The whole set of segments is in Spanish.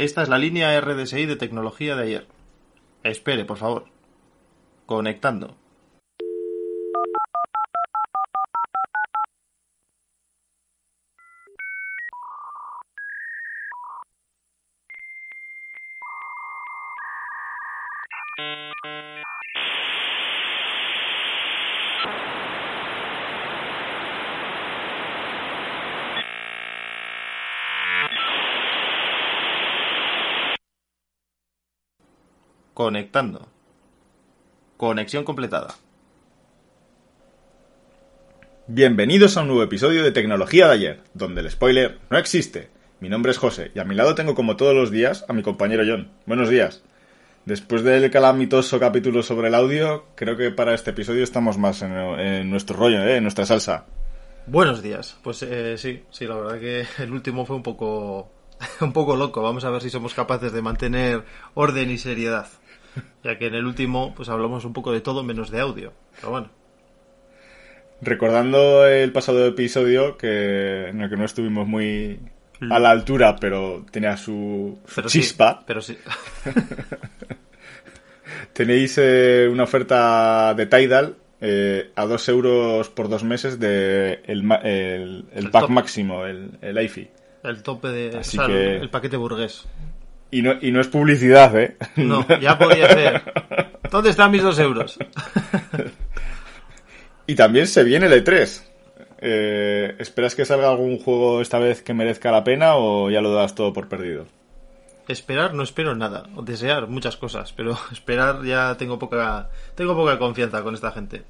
Esta es la línea RDSI de tecnología de ayer. Espere, por favor. Conectando. Conectando. Conexión completada. Bienvenidos a un nuevo episodio de Tecnología de ayer, donde el spoiler no existe. Mi nombre es José y a mi lado tengo como todos los días a mi compañero John. Buenos días. Después del calamitoso capítulo sobre el audio, creo que para este episodio estamos más en, en nuestro rollo, ¿eh? en nuestra salsa. Buenos días. Pues eh, sí, sí, la verdad que el último fue un poco, un poco loco. Vamos a ver si somos capaces de mantener orden y seriedad. Ya que en el último, pues hablamos un poco de todo menos de audio. Pero bueno. Recordando el pasado episodio, que en el que no estuvimos muy a la altura, pero tenía su, sí, chispa. pero sí. Tenéis eh, una oferta de Tidal eh, a 2 euros por dos meses de el, ma- el, el El pack top. máximo, el, el IFI. El tope de. Así o sea, que- el paquete burgués. Y no, y no es publicidad, ¿eh? No, ya podía ser. ¿Dónde están mis dos euros? Y también se viene el E3. Eh, ¿Esperas que salga algún juego esta vez que merezca la pena o ya lo das todo por perdido? Esperar no espero nada, o desear muchas cosas, pero esperar ya tengo poca tengo poca confianza con esta gente.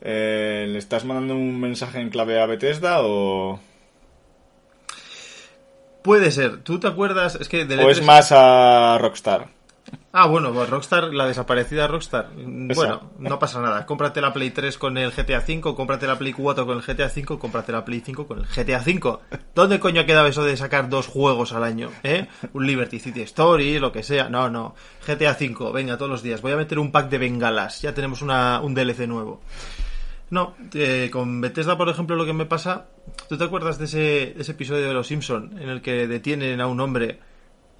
Eh, ¿Le estás mandando un mensaje en clave a Bethesda o, Puede ser. ¿Tú te acuerdas? Es que o es E3 más a Rockstar? Ah, bueno, pues Rockstar, la desaparecida Rockstar. Bueno, no pasa nada. Cómprate la Play 3 con el GTA V, cómprate la Play 4 con el GTA V, cómprate la Play 5 con el GTA V. ¿Dónde coño ha quedado eso de sacar dos juegos al año? ¿Eh? Un Liberty City Story, lo que sea. No, no. GTA V, venga, todos los días. Voy a meter un pack de bengalas. Ya tenemos una, un DLC nuevo. No, eh, con Bethesda, por ejemplo, lo que me pasa... ¿Tú te acuerdas de ese, de ese episodio de Los Simpson en el que detienen a un hombre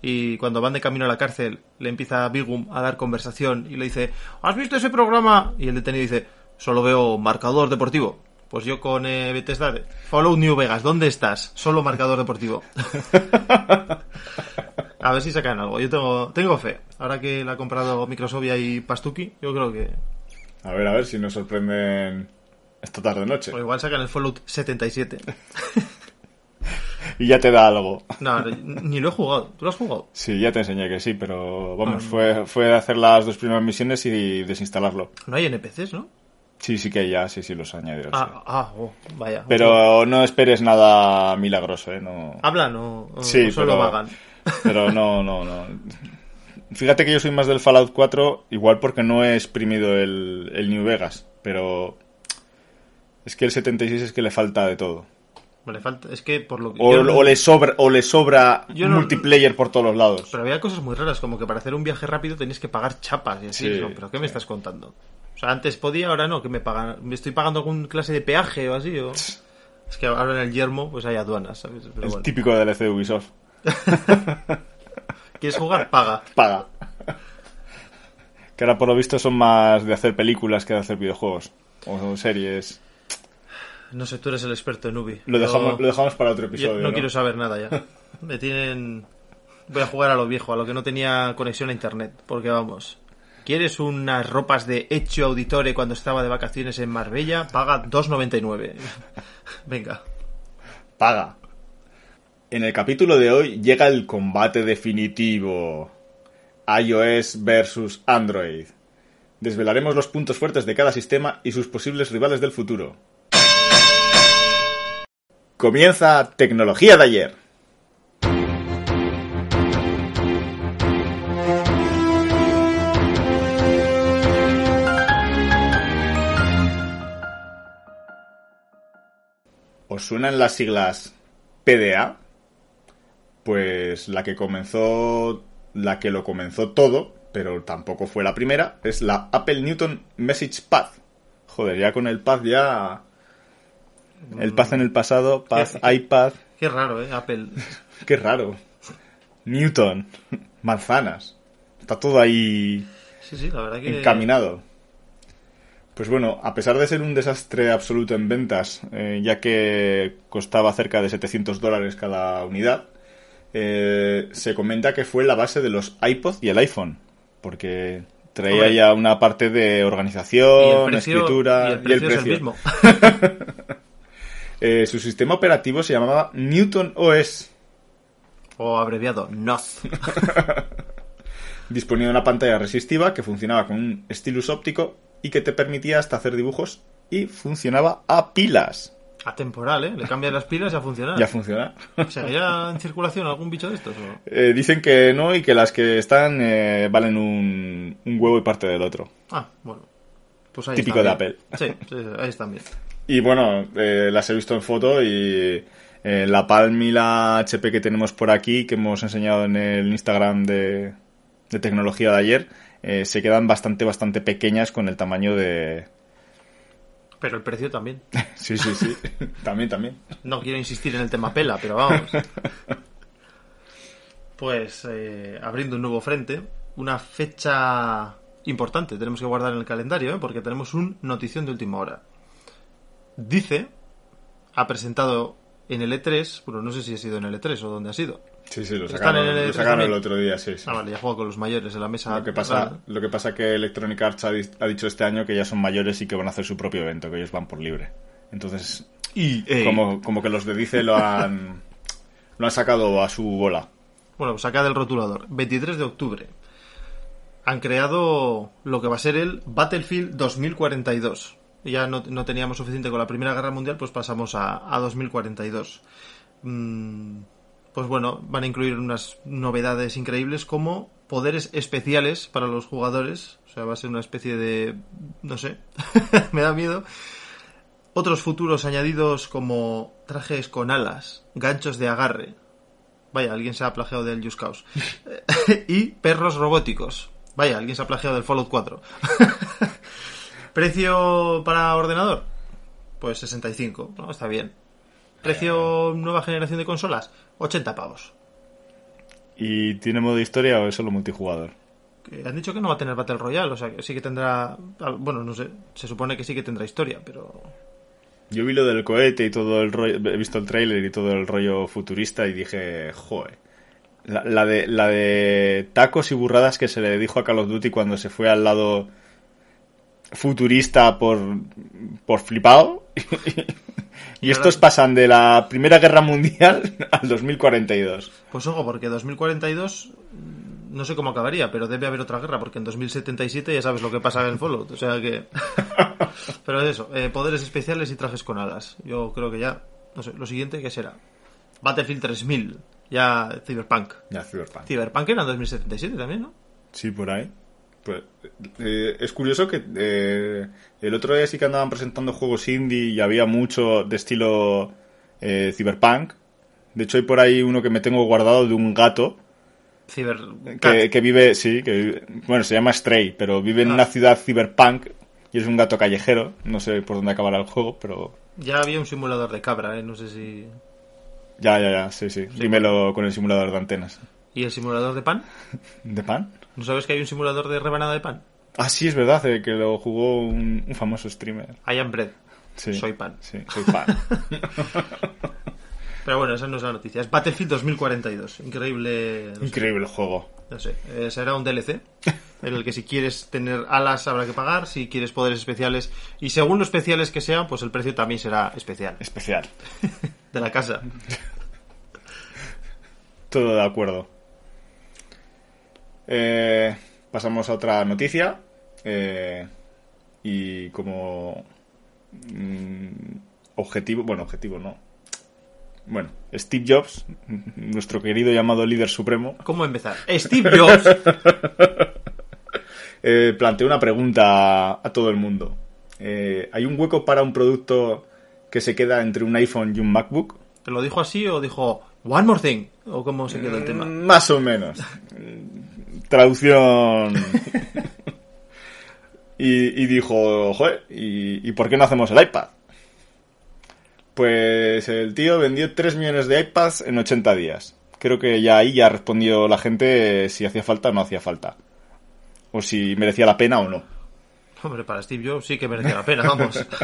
y cuando van de camino a la cárcel le empieza a Bigum a dar conversación y le dice ¿Has visto ese programa? Y el detenido dice Solo veo marcador deportivo. Pues yo con eh, Bethesda, Follow New Vegas, ¿dónde estás? Solo marcador deportivo. a ver si sacan algo. Yo tengo, tengo fe. Ahora que la ha comprado Microsoft y Pastuki, yo creo que... A ver, a ver si nos sorprenden esta tarde noche. O igual sacan el Fallout 77. Y ya te da algo. No, ni lo he jugado. ¿Tú lo has jugado? Sí, ya te enseñé que sí, pero vamos, Ah. fue, fue hacer las dos primeras misiones y desinstalarlo. No hay NPCs, ¿no? Sí, sí que ya, sí, sí, los añadieron. sí. Ah, ah, oh, vaya. Pero no esperes nada milagroso, ¿eh? No... ¿Hablan o, o Sí, solo pero- vagan? Pero no, no, no. Fíjate que yo soy más del Fallout 4, igual porque no he exprimido el, el New Vegas, pero es que el 76 es que le falta de todo. Le falta, es que por lo que... O, yo no- o le sobra, o le sobra Yo no- multiplayer por todos los lados. Pero había cosas muy raras, como que para hacer un viaje rápido tenéis que pagar chapas y así. Sí. ¿no? ¿Pero qué me estás contando? O sea, antes podía, ahora no, que me pagan. ¿Me estoy pagando algún clase de peaje o así? O... Es que ahora en el yermo pues hay aduanas, ¿sabes? Pero Es bueno. típico del de Ubisoft. ¿Quieres jugar? Paga. Paga. Que ahora por lo visto son más de hacer películas que de hacer videojuegos. O series. No sé, tú eres el experto en Ubi. Lo dejamos, lo dejamos para otro episodio. no, ¿no? quiero saber nada ya. Me tienen... Voy a jugar a lo viejo, a lo que no tenía conexión a internet. Porque vamos... ¿Quieres unas ropas de hecho auditore cuando estaba de vacaciones en Marbella? Paga 2,99. Venga. Paga. En el capítulo de hoy llega el combate definitivo. iOS versus Android. Desvelaremos los puntos fuertes de cada sistema y sus posibles rivales del futuro. Comienza Tecnología de ayer. ¿Os suenan las siglas PDA? Pues la que comenzó, la que lo comenzó todo, pero tampoco fue la primera, es la Apple Newton Message Path. Joder, ya con el Path ya... El Path en el pasado, ¿Qué- iPad... Qué raro, ¿eh? Apple. Qué raro. Newton, manzanas. Está todo ahí Sí, sí, la verdad que... encaminado. Pues bueno, a pesar de ser un desastre absoluto en ventas, eh, ya que costaba cerca de 700 dólares cada unidad, eh, se comenta que fue la base de los iPod y el iPhone, porque traía ya una parte de Y el organización, precio, escritura y el precio es el mismo. Eh, su sistema operativo se llamaba Newton OS. O abreviado, NOZ. Disponía de una pantalla resistiva que funcionaba con un stylus óptico y que te permitía hasta hacer dibujos y funcionaba a pilas. Atemporal, ¿eh? Le cambian las pilas y a funcionar. Ya funciona. ¿Seguirá en circulación algún bicho de estos? o? Eh, dicen que no y que las que están eh, valen un, un huevo y parte del otro. Ah, bueno. Pues ahí Típico de. Sí, sí, sí, ahí están bien. Y bueno, eh, las he visto en foto y eh, la Palm y la HP que tenemos por aquí, que hemos enseñado en el Instagram de, de tecnología de ayer, eh, se quedan bastante, bastante pequeñas con el tamaño de... Pero el precio también. Sí, sí, sí. también, también. No quiero insistir en el tema pela, pero vamos. Pues eh, abriendo un nuevo frente, una fecha importante tenemos que guardar en el calendario, ¿eh? porque tenemos un notición de última hora. Dice, ha presentado en el E3, bueno, no sé si ha sido en el E3 o dónde ha sido. Sí, sí, lo sacaron, en el lo sacaron el también. otro día, sí. sí. Ah, vale, ya juego con los mayores en la mesa. Lo que pasa, lo que pasa que Electronic Arts ha, di- ha dicho este año que ya son mayores y que van a hacer su propio evento, que ellos van por libre. Entonces, Y, como, como que los de Dice lo han, lo han sacado a su bola. Bueno, saca del rotulador. 23 de octubre. Han creado lo que va a ser el Battlefield 2042. Ya no, no teníamos suficiente con la Primera Guerra Mundial, pues pasamos a, a 2042. Mm, pues bueno, van a incluir unas novedades increíbles como poderes especiales para los jugadores. O sea, va a ser una especie de... no sé, me da miedo. Otros futuros añadidos como trajes con alas, ganchos de agarre, Vaya, alguien se ha plagiado del Just Cause. y perros robóticos. Vaya, alguien se ha plagiado del Fallout 4. ¿Precio para ordenador? Pues 65, ¿no? Está bien. ¿Precio nueva generación de consolas? 80 pavos. ¿Y tiene modo historia o es solo multijugador? Han dicho que no va a tener Battle Royale, o sea que sí que tendrá... Bueno, no sé, se supone que sí que tendrá historia, pero... Yo vi lo del cohete y todo el rollo, he visto el tráiler y todo el rollo futurista y dije, joder. La, la de, la de tacos y burradas que se le dijo a Call of Duty cuando se fue al lado futurista por, por flipado. y estos pasan de la Primera Guerra Mundial al 2042. Pues ojo, porque 2042 mm, no sé cómo acabaría, pero debe haber otra guerra, porque en 2077 ya sabes lo que pasa en Fallout, o sea que... pero es eso, eh, poderes especiales y trajes con alas. Yo creo que ya, no sé, lo siguiente, ¿qué será? Battlefield 3000, ya Cyberpunk. Ya, Cyberpunk. Cyberpunk era en 2077 también, ¿no? Sí, por ahí. Pues, eh, es curioso que eh, el otro día sí que andaban presentando juegos indie y había mucho de estilo eh, cyberpunk. De hecho, hay por ahí uno que me tengo guardado de un gato Cyber... que, que vive, sí, que vive- bueno, se llama Stray, pero vive en Ah. una ciudad cyberpunk y es un gato callejero. No sé por dónde acabará el juego, pero Ya había un simulador de cabra, ¿eh? No sé si... ya, ya, ya, sí, sí. Dímelo con el simulador de antenas. ¿Y el simulador de pan? ¿De pan? ¿No sabes que hay un simulador de rebanada de pan? Ah, sí, es verdad, eh, que lo jugó un, un famoso streamer. I am bread. Sí. Soy pan. Sí, soy pan. Pero bueno, esa no es la noticia. Es Battlefield 2042. Increíble. no sé, Increíble juego. No sé. eh, será un DLC. En el que si quieres tener alas habrá que pagar. Si quieres poderes especiales. Y según lo especiales que sean, pues el precio también será especial. Especial. De la casa. Todo de acuerdo. Eh, pasamos a otra noticia. Eh, y como mm, objetivo, bueno, objetivo no. Bueno, Steve Jobs, nuestro querido llamado líder supremo, ¿Cómo empezar? Steve Jobs. eh, planteó una pregunta a todo el mundo. Eh, ¿Hay un hueco para un producto que se queda entre un iPhone y un MacBook? ¿Te lo dijo así o dijo One more thing? ¿O cómo se quedó el tema? Más o menos. Traducción. y, y dijo, joder, ¿y, y por qué no hacemos el iPad? Pues el tío vendió 3 millones de iPads en 80 días. Creo que ya ahí ya respondió la gente si hacía falta o no hacía falta. O si merecía la pena o no. Hombre, para Steve Jobs sí que merecía la pena, vamos.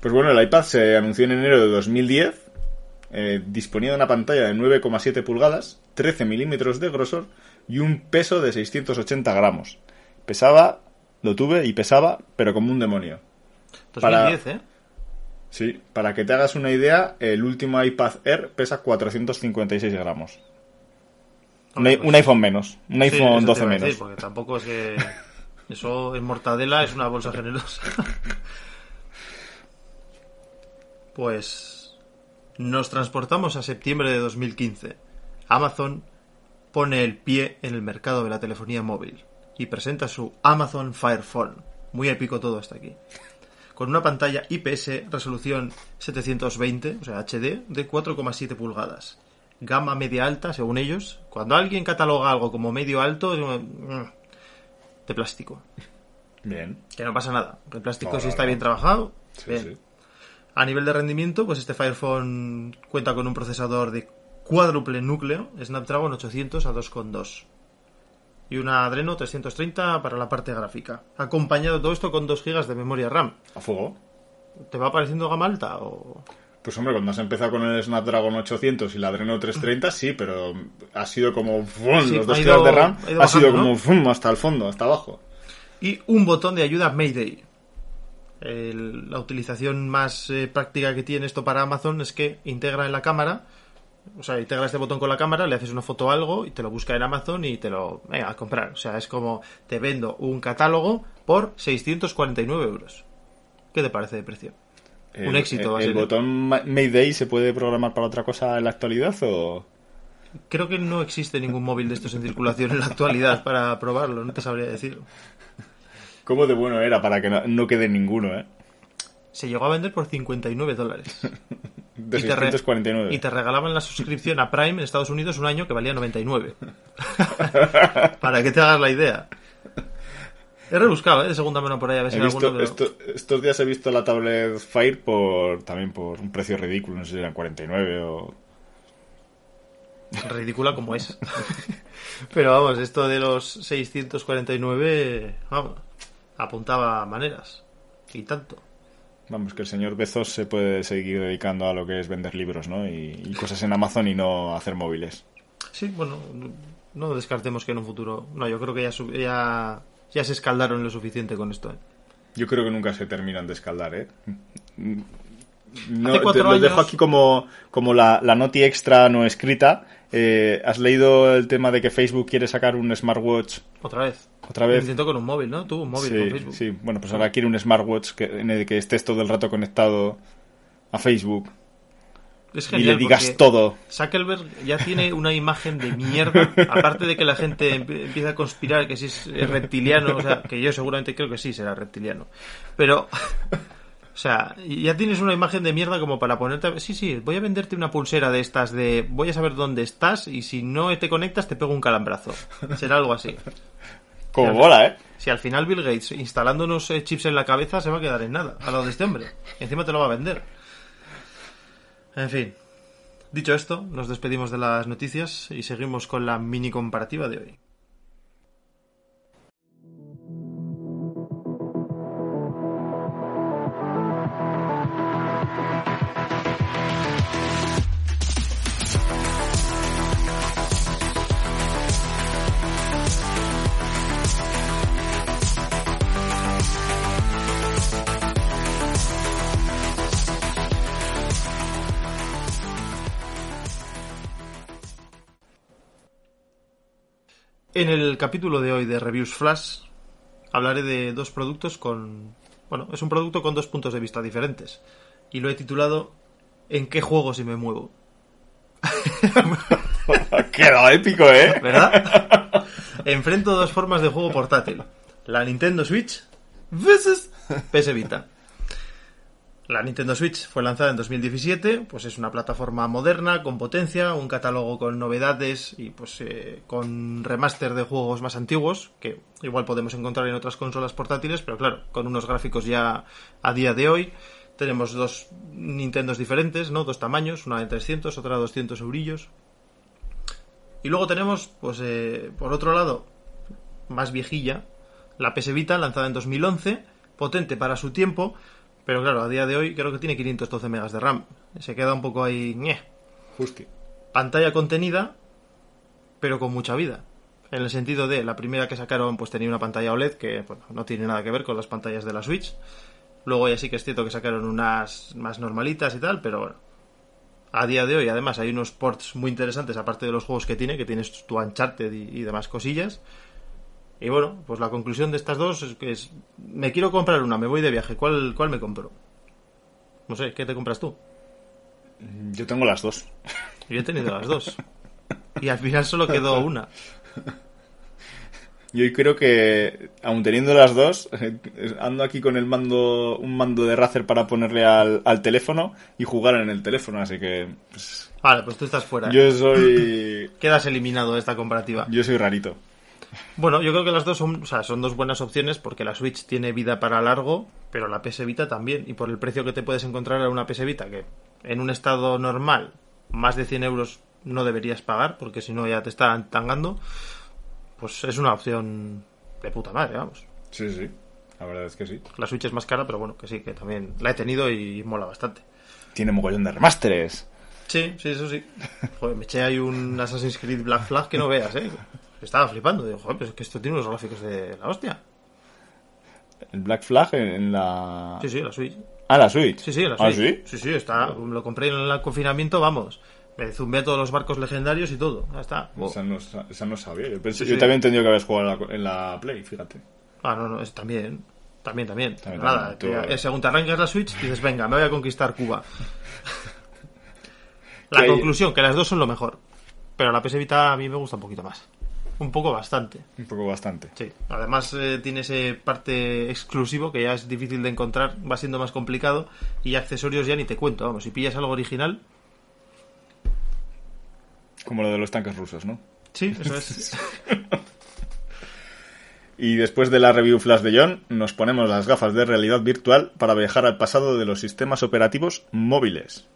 Pues bueno, el iPad se anunció en enero de 2010. eh, disponía de una pantalla de 9,7 pulgadas, 13 milímetros de grosor y un peso de 680 gramos. Pesaba, lo tuve y pesaba, pero como un demonio. 2010, ¿eh? Sí, para que te hagas una idea, el último iPad Air pesa 456 gramos. Un, Hombre, i- pues- un iPhone menos, un Sí, iPhone eso te 12 iba a menos. decir, porque tampoco es que... Eso en mortadela es una bolsa generosa. Pues nos transportamos a septiembre de 2015. Amazon pone el pie en el mercado de la telefonía móvil y presenta su Amazon Fire Phone. Muy épico todo hasta aquí. Con una pantalla IPS resolución 720, o sea HD, de 4,7 pulgadas. Gama media alta, según ellos. Cuando alguien cataloga algo como medio alto, es mm, de plástico. Bien. Que no pasa nada. El plástico No, si está no. bien trabajado, Sí, bien. sí. A nivel de rendimiento, pues este Fire Phone cuenta con un procesador de cuádruple núcleo, Snapdragon 800 a 2,2. Y una Adreno 330 para la parte gráfica. Acompañado todo esto con 2 GB de memoria RAM. A fuego. ¿Te va pareciendo gama alta? O... Pues hombre, cuando has empezado con el Snapdragon 800 y la Adreno 330, sí, pero ha sido como ¡fum! Sí, los dos ha ido- GB de RAM, ha ido ha sido como hasta el fondo, hasta abajo. Y un botón de ayuda Mayday. El- la utilización más eh, práctica que tiene esto para Amazon es que integra en la cámara, o sea, integra este botón con la cámara, le haces una foto a algo y te lo busca en Amazon y te lo, venga, a comprar. O sea, es como te vendo un catálogo por 649 euros. ¿Qué te parece de precio? Un El- éxito ¿El, ser. botón Ma- Mayday se puede programar para otra cosa en la actualidad o...? Creo que no existe ningún móvil de estos en circulación en la actualidad para probarlo, no te sabría decir. ¿Cómo de bueno era para que no, no quede ninguno, eh? Se llegó a vender por 59 dólares. De Y te re- 649. Y te regalaban la suscripción a Prime en Estados Unidos un año que valía 99. Para que te hagas la idea. He rebuscado, ¿eh? De segunda mano por ahí a ver si visto, alguno, pero- esto- estos días he visto la tablet Fire por también por un precio ridículo, no sé si eran 49 o... ridícula como es. Pero vamos, esto de los 649, vamos, apuntaba maneras. Y tanto. Vamos, que el señor Bezos se puede seguir dedicando a lo que es vender libros, ¿no? Y, y cosas en Amazon y no hacer móviles. Sí, bueno, no descartemos que en un futuro... No, yo creo que ya, ya, ya se escaldaron lo suficiente con esto. ¿eh? Yo creo que nunca se terminan de escaldar, ¿eh? No, te- lo dejo aquí como, como la, la noti extra no escrita. Eh, ¿Has leído el tema de que Facebook quiere sacar un smartwatch Otra vez. otra vez? Intentó con un móvil, ¿no? Tuvo un móvil sí, con Facebook. sí, bueno, pues ahora quiere un smartwatch que, en el que estés todo el rato conectado a Facebook Es y genial le digas todo. Zuckerberg ya tiene una imagen de mierda, aparte de que la gente empie- empieza a conspirar que si es reptiliano, o sea, que yo seguramente creo que sí será reptiliano. Pero, o sea, ya tienes una imagen de mierda como para ponerte... a- Sí, sí, voy a venderte una pulsera de estas de... Voy a saber dónde estás y si no te conectas te pego un calambrazo. Será algo así. Como Sí, mola, ¿eh? Si al final Bill Gates instalándonos eh, chips en la cabeza se va a quedar en nada, a lo de este hombre. Y encima te lo va a vender. En fin. Dicho esto, nos despedimos de las noticias y seguimos con la mini comparativa de hoy. En el capítulo de hoy de Reviews Flash hablaré de dos productos con... Bueno, es un producto con dos puntos de vista diferentes. Y lo he titulado ¿En qué juego si me muevo? Quedó épico, ¿eh? ¿Verdad? Enfrento dos formas de juego portátil. La Nintendo Switch versus PS Vita. La Nintendo Switch fue lanzada en 2017, pues es una plataforma moderna, con potencia, un catálogo con novedades y pues eh, con remaster de juegos más antiguos, que igual podemos encontrar en otras consolas portátiles, pero claro, con unos gráficos ya a día de hoy. tenemos dos Nintendos diferentes, ¿no? Dos tamaños, una de 300, otra de 200 eurillos. Y luego tenemos, pues, eh, por otro lado, más viejilla, la PS Vita, lanzada en 2011, potente para su tiempo, pero claro, a día de hoy creo que tiene 512 megas de RAM. Se queda un poco ahí... ñe. Justi. Pantalla contenida, pero con mucha vida. En el sentido de, la primera que sacaron pues tenía una pantalla OLED que bueno, no tiene nada que ver con las pantallas de la Switch. Luego ya sí que es cierto que sacaron unas más normalitas y tal, pero bueno. A día de hoy, además, hay unos ports muy interesantes, aparte de los juegos que tiene, que tienes tu Uncharted y, y demás cosillas. Y bueno, pues la conclusión de estas dos es que es, me quiero comprar una, me voy de viaje, ¿cuál, cuál me compro? No sé, ¿qué te compras tú? Yo tengo las dos. Yo he tenido las dos. Y al final solo quedó una. Yo creo que, aun teniendo las dos, ando aquí con el mando, un mando de Razer para ponerle al, al teléfono y jugar en el teléfono, así que pues, Vale, pues tú estás fuera. yo soy, Quedas eliminado de esta comparativa. yo soy rarito. Bueno, yo creo que las dos son, o sea, son dos buenas opciones porque la Switch tiene vida para largo, pero la PS Vita también. Y por el precio que te puedes encontrar en una PS Vita, que en un estado normal, más de 100 euros no deberías pagar, porque si no ya te están tangando, pues es una opción de puta madre, vamos. Sí, sí, la verdad es que sí. La Switch es más cara, pero bueno, que sí, que también la he tenido y mola bastante. Tiene mogollón de remasteres. Sí, sí, eso sí. Joder, me eché ahí un Assassin's Creed Black Flag que no veas, ¿eh? Estaba flipando. Digo, joder, pero es que esto tiene unos gráficos de la hostia. El Black Flag en, en la... Sí, sí, la Switch. Ah, la Switch. Sí, sí, la ¿Ah, Switch. sí? Sí, sí, está. Lo compré en el confinamiento, vamos. Me zumbé todos los barcos legendarios y todo. Ya está. Oh. Esa, no, sa- esa no sabía. Yo, pensé, Sí, yo sí. también he entendido que habías jugado en la, Play, fíjate. Ah, no, no, es también. También, también. También, Nada, también, te- según te arrancas la Switch, dices, venga, me voy a conquistar Cuba. la hay- conclusión, que las dos son lo mejor. Pero la PS Vita a mí me gusta un poquito más. Un poco bastante. Un poco bastante. Sí. Además eh, tiene ese parte exclusivo que ya es difícil de encontrar, va siendo más complicado. Y accesorios ya ni te cuento. Vamos, si pillas algo original, Como lo de los tanques rusos, ¿no? sí, eso es. Y después de la review flash de John, nos ponemos las gafas de realidad virtual para viajar al pasado de los sistemas operativos móviles.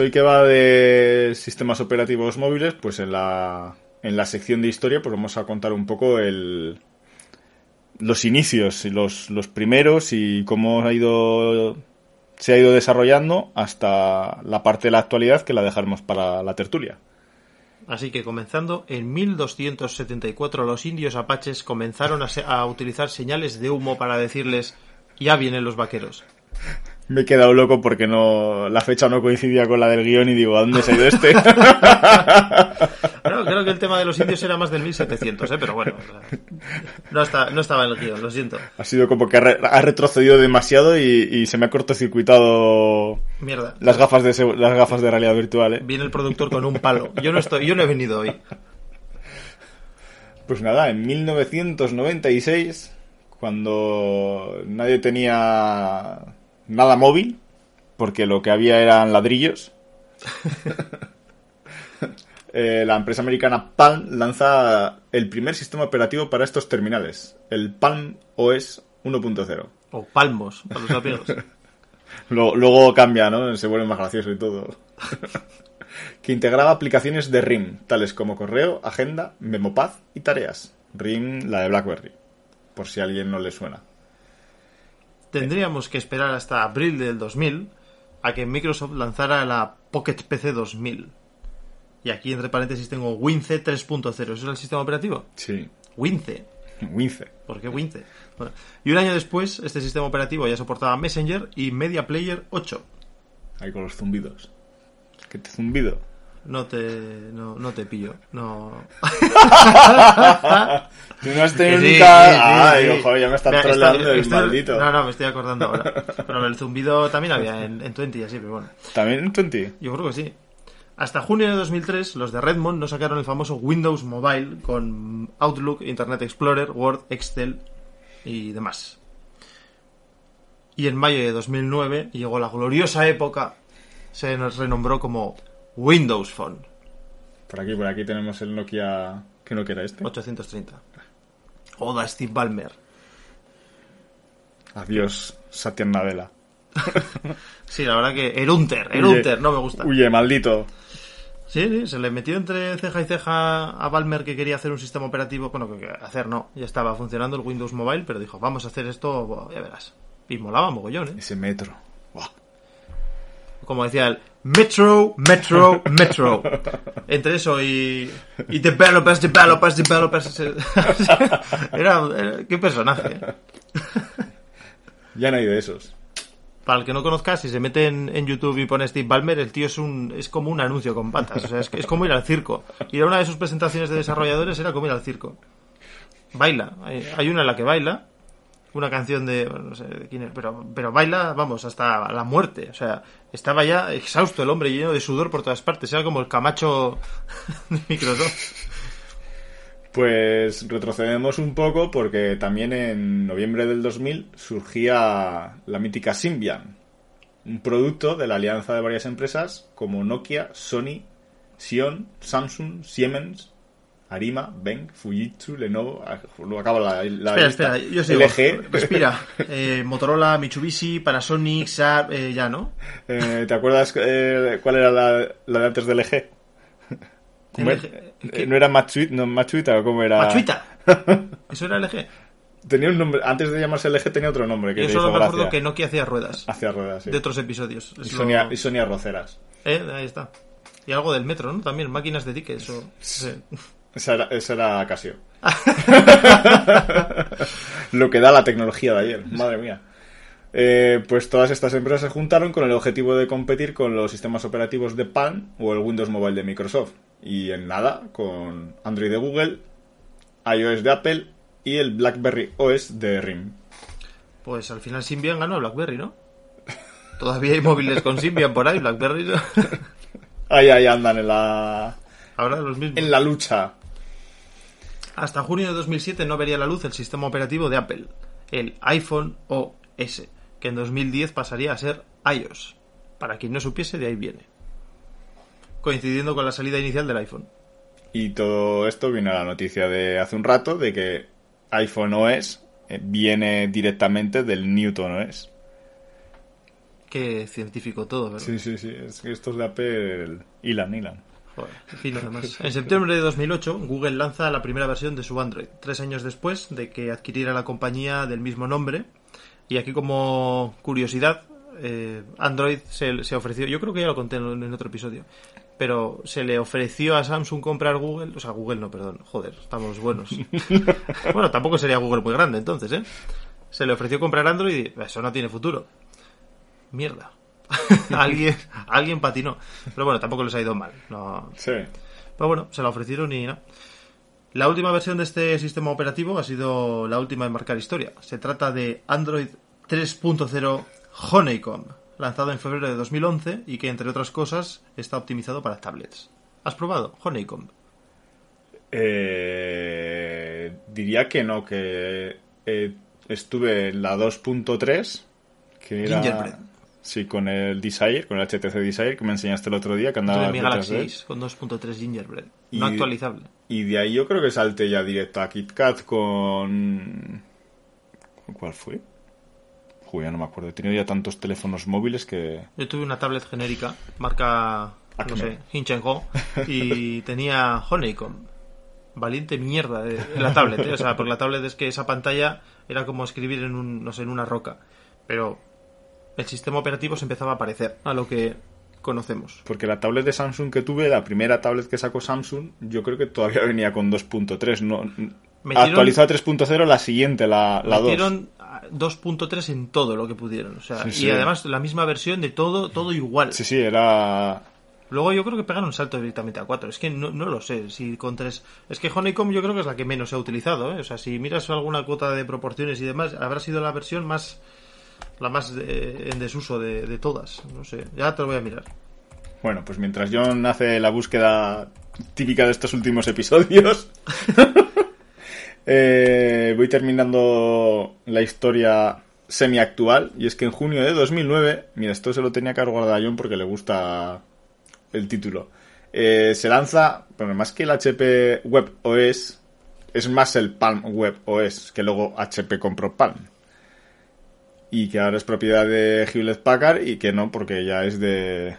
Hoy que va de sistemas operativos móviles, pues en la, en la sección de historia pues vamos a contar un poco el, los inicios, los, los primeros y cómo ha ido, se ha ido desarrollando hasta la parte de la actualidad que la dejaremos para la tertulia. Así que comenzando, en 1274 los indios apaches comenzaron a, se- a utilizar señales de humo para decirles, ya vienen los vaqueros. Me he quedado loco porque no la fecha no coincidía con la del guion y digo, ¿a dónde se ha ido este? No, creo que el tema de los indios era más del 1700, ¿eh? pero bueno, no, está, no estaba en el guion, lo siento. ha sido como que ha, re- ha retrocedido demasiado y, y se me ha cortocircuitado Mierda. las gafas de las gafas de realidad virtual, ¿eh? Viene el productor con un palo. Yo no estoy, yo no he venido hoy. Pues nada, en 1996, cuando nadie tenía nada móvil, porque lo que había eran ladrillos, eh, la empresa americana Palm lanza el primer sistema operativo para estos terminales, el Palm OS 1.0. O palmos, para los amigos. Luego, luego cambia, ¿no? Se vuelve más gracioso y todo. que integraba aplicaciones de RIM, tales como correo, agenda, memopad y tareas. RIM, la de BlackBerry, por si a alguien no le suena. Tendríamos que esperar hasta abril del 2000 a que Microsoft lanzara la Pocket PC 2000. Y aquí entre paréntesis tengo Wince 3.0. ¿Eso es el sistema operativo? Sí, Wince. Wince. ¿Por qué Wince? Bueno, y un año después, este sistema operativo ya soportaba Messenger y Media Player 8. Ahí con los zumbidos. ¿Qué te zumbido? No te, no, no te pillo. No. Tú no has tenido sí, nunca... sí, sí, ojo, ya me están Mira, troleando el estoy- maldito. No, no, me estoy acordando ahora. Pero el zumbido también había en, en 20 y así, pero bueno. ¿También en 20? Yo creo que sí. Hasta junio de 2003, los de Redmond no sacaron el famoso Windows Mobile con Outlook, Internet Explorer, Word, Excel y demás. Y en mayo de 2009 llegó la gloriosa época, se nos renombró como Windows Phone Por aquí, por aquí tenemos el Nokia... ¿Qué Nokia era este? 830. Oda Steve Ballmer. Adiós, Satya Nadella. Sí, la verdad que Erunter, Erunter, no me gusta. Huye, maldito. Sí, sí, se le metió entre ceja y ceja a Balmer que quería hacer un sistema operativo. Bueno, que hacer no, ya estaba funcionando el Windows Mobile, pero dijo, vamos a hacer esto, ya verás. Y molaba mogollón, ¿eh? Ese metro. Como decía el Metro, Metro, Metro. Entre eso y, y developers, developers, developers. Era, era- qué personaje. ¿eh? Ya no hay de esos. Para el que no conozca, si se mete en, en YouTube y pone Steve Ballmer, el tío es un es como un anuncio con patas. O sea, es, es como ir al circo. Ir a una de sus presentaciones de desarrolladores era como ir al circo. Baila. Hay, hay una en la que baila. Una canción de. no sé de quién es, pero, pero baila, vamos, hasta la muerte. O sea, estaba ya exhausto el hombre, lleno de sudor por todas partes. Era como el camacho de Microsoft. Pues retrocedemos un poco porque también en noviembre del 2000 surgía la mítica Symbian, un producto de la alianza de varias empresas como Nokia, Sony, Xion, Samsung, Siemens, Arima, Beng, Fujitsu, Lenovo, ah, luego acaba la, la Espera, lista. espera, yo sigo. LG, Respira. Eh, Motorola, Mitsubishi, Panasonic, Saab, eh, ya, ¿no? Eh, ¿Te acuerdas eh, cuál era la, la de antes del LG? ¿Cómo LG, ¿No era Machuita, no, Machuita o cómo era? Machuita. Eso era LG. Tenía un nombre, antes de llamarse LG tenía otro nombre que Yo solo me acuerdo gracia. que Nokia hacía ruedas Hacia ruedas, sí. de otros episodios. Y Sonia, lo- y Sonia Roceras. Eh, ahí está. Y algo del metro, ¿no? También máquinas de tickets. O... sí. Esa era, esa era Casio. Lo que da la tecnología de ayer, madre mía. Eh, pues todas estas empresas se juntaron con el objetivo de competir con los sistemas operativos de Palm o el Windows Mobile de Microsoft. Y en nada, con Android de Google, iOS de Apple y el BlackBerry OS de RIM. Pues al final Symbian ganó a BlackBerry, ¿no? Todavía hay móviles con Symbian por ahí, BlackBerry. ¿no? Ahí, ahí andan en la, Ahora los mismos. en la lucha. Hasta junio de 2007 no vería la luz el sistema operativo de Apple, el iPhone OS, que en 2010 pasaría a ser iOS. Para quien no supiese, de ahí viene. Coincidiendo con la salida inicial del iPhone. Y todo esto viene a la noticia de hace un rato de que iPhone OS eh, viene directamente del Newton OS. Qué científico todo, ¿verdad? Sí, sí, sí. Es que estos de Apple hilan, hilan. Joder, fino además. En septiembre de 2008, Google lanza la primera versión de su Android, tres años después de que adquiriera la compañía del mismo nombre. Y aquí como curiosidad, eh, Android se, se ofreció, yo creo que ya lo conté en, en otro episodio, pero se le ofreció a Samsung comprar Google, o sea, Google no, perdón, joder, estamos buenos. bueno, tampoco sería Google muy grande entonces, ¿eh? Se le ofreció comprar Android y eso no tiene futuro. Mierda. alguien, alguien patinó. Pero bueno, tampoco les ha ido mal. No, Sí. pero bueno, se la ofrecieron y no. La última versión de este sistema operativo ha sido la última en marcar historia. Se trata de Android 3.0 Honeycomb, lanzado en febrero de 2011 y que, entre otras cosas, está optimizado para tablets. ¿Has probado Honeycomb? Eh, diría que no, que eh, estuve en la 2.3, que era... Gingerbread. Sí, con el Desire, con el HTC Desire que me enseñaste el otro día, que andaba Tuve mi Galaxy de él. 6 con 2.3 Gingerbread. Y- No actualizable. Y de ahí yo creo que salté ya directo a KitKat con... ¿con ¿Cuál fue? Joder, ya no me acuerdo. He tenido ya tantos teléfonos móviles que... Yo tuve una tablet genérica, marca, no Acme. sé, Hinchenko, y tenía Honeycomb. Valiente mierda de, de la tablet, ¿eh? O sea, porque la tablet es que esa pantalla era como escribir en un, no sé, en una roca. Pero el sistema operativo se empezaba a parecer a lo que conocemos. Porque la tablet de Samsung que tuve, la primera tablet que sacó Samsung, yo creo que todavía venía con 2.3. No, Metieron- actualizado a 3.0 la siguiente, la, la 2. Metieron a 2.3 en todo lo que pudieron. O sea, Sí, y sí. además la misma versión de todo, todo igual. Sí, sí, era... Luego yo creo que pegaron un salto directamente a 4. Es que no, no lo sé. Si con 3. Es que Honeycomb yo creo que es la que menos se ha utilizado. ¿eh? O sea, si miras alguna cuota de proporciones y demás, habrá sido la versión más. La más eh, en desuso de, de todas. No sé. Ya te lo voy a mirar. Bueno, pues mientras John hace la búsqueda típica de estos últimos episodios, eh, voy terminando la historia semi-actual. Y es que en junio de 2009, mira, esto se lo tenía que guardado a John porque le gusta el título. Eh, se lanza, bueno, más que el HP Web OS, es más el Palm Web OS, que luego HP compró Palm. Y que ahora es propiedad de Hewlett Packard y que no, porque ya es de,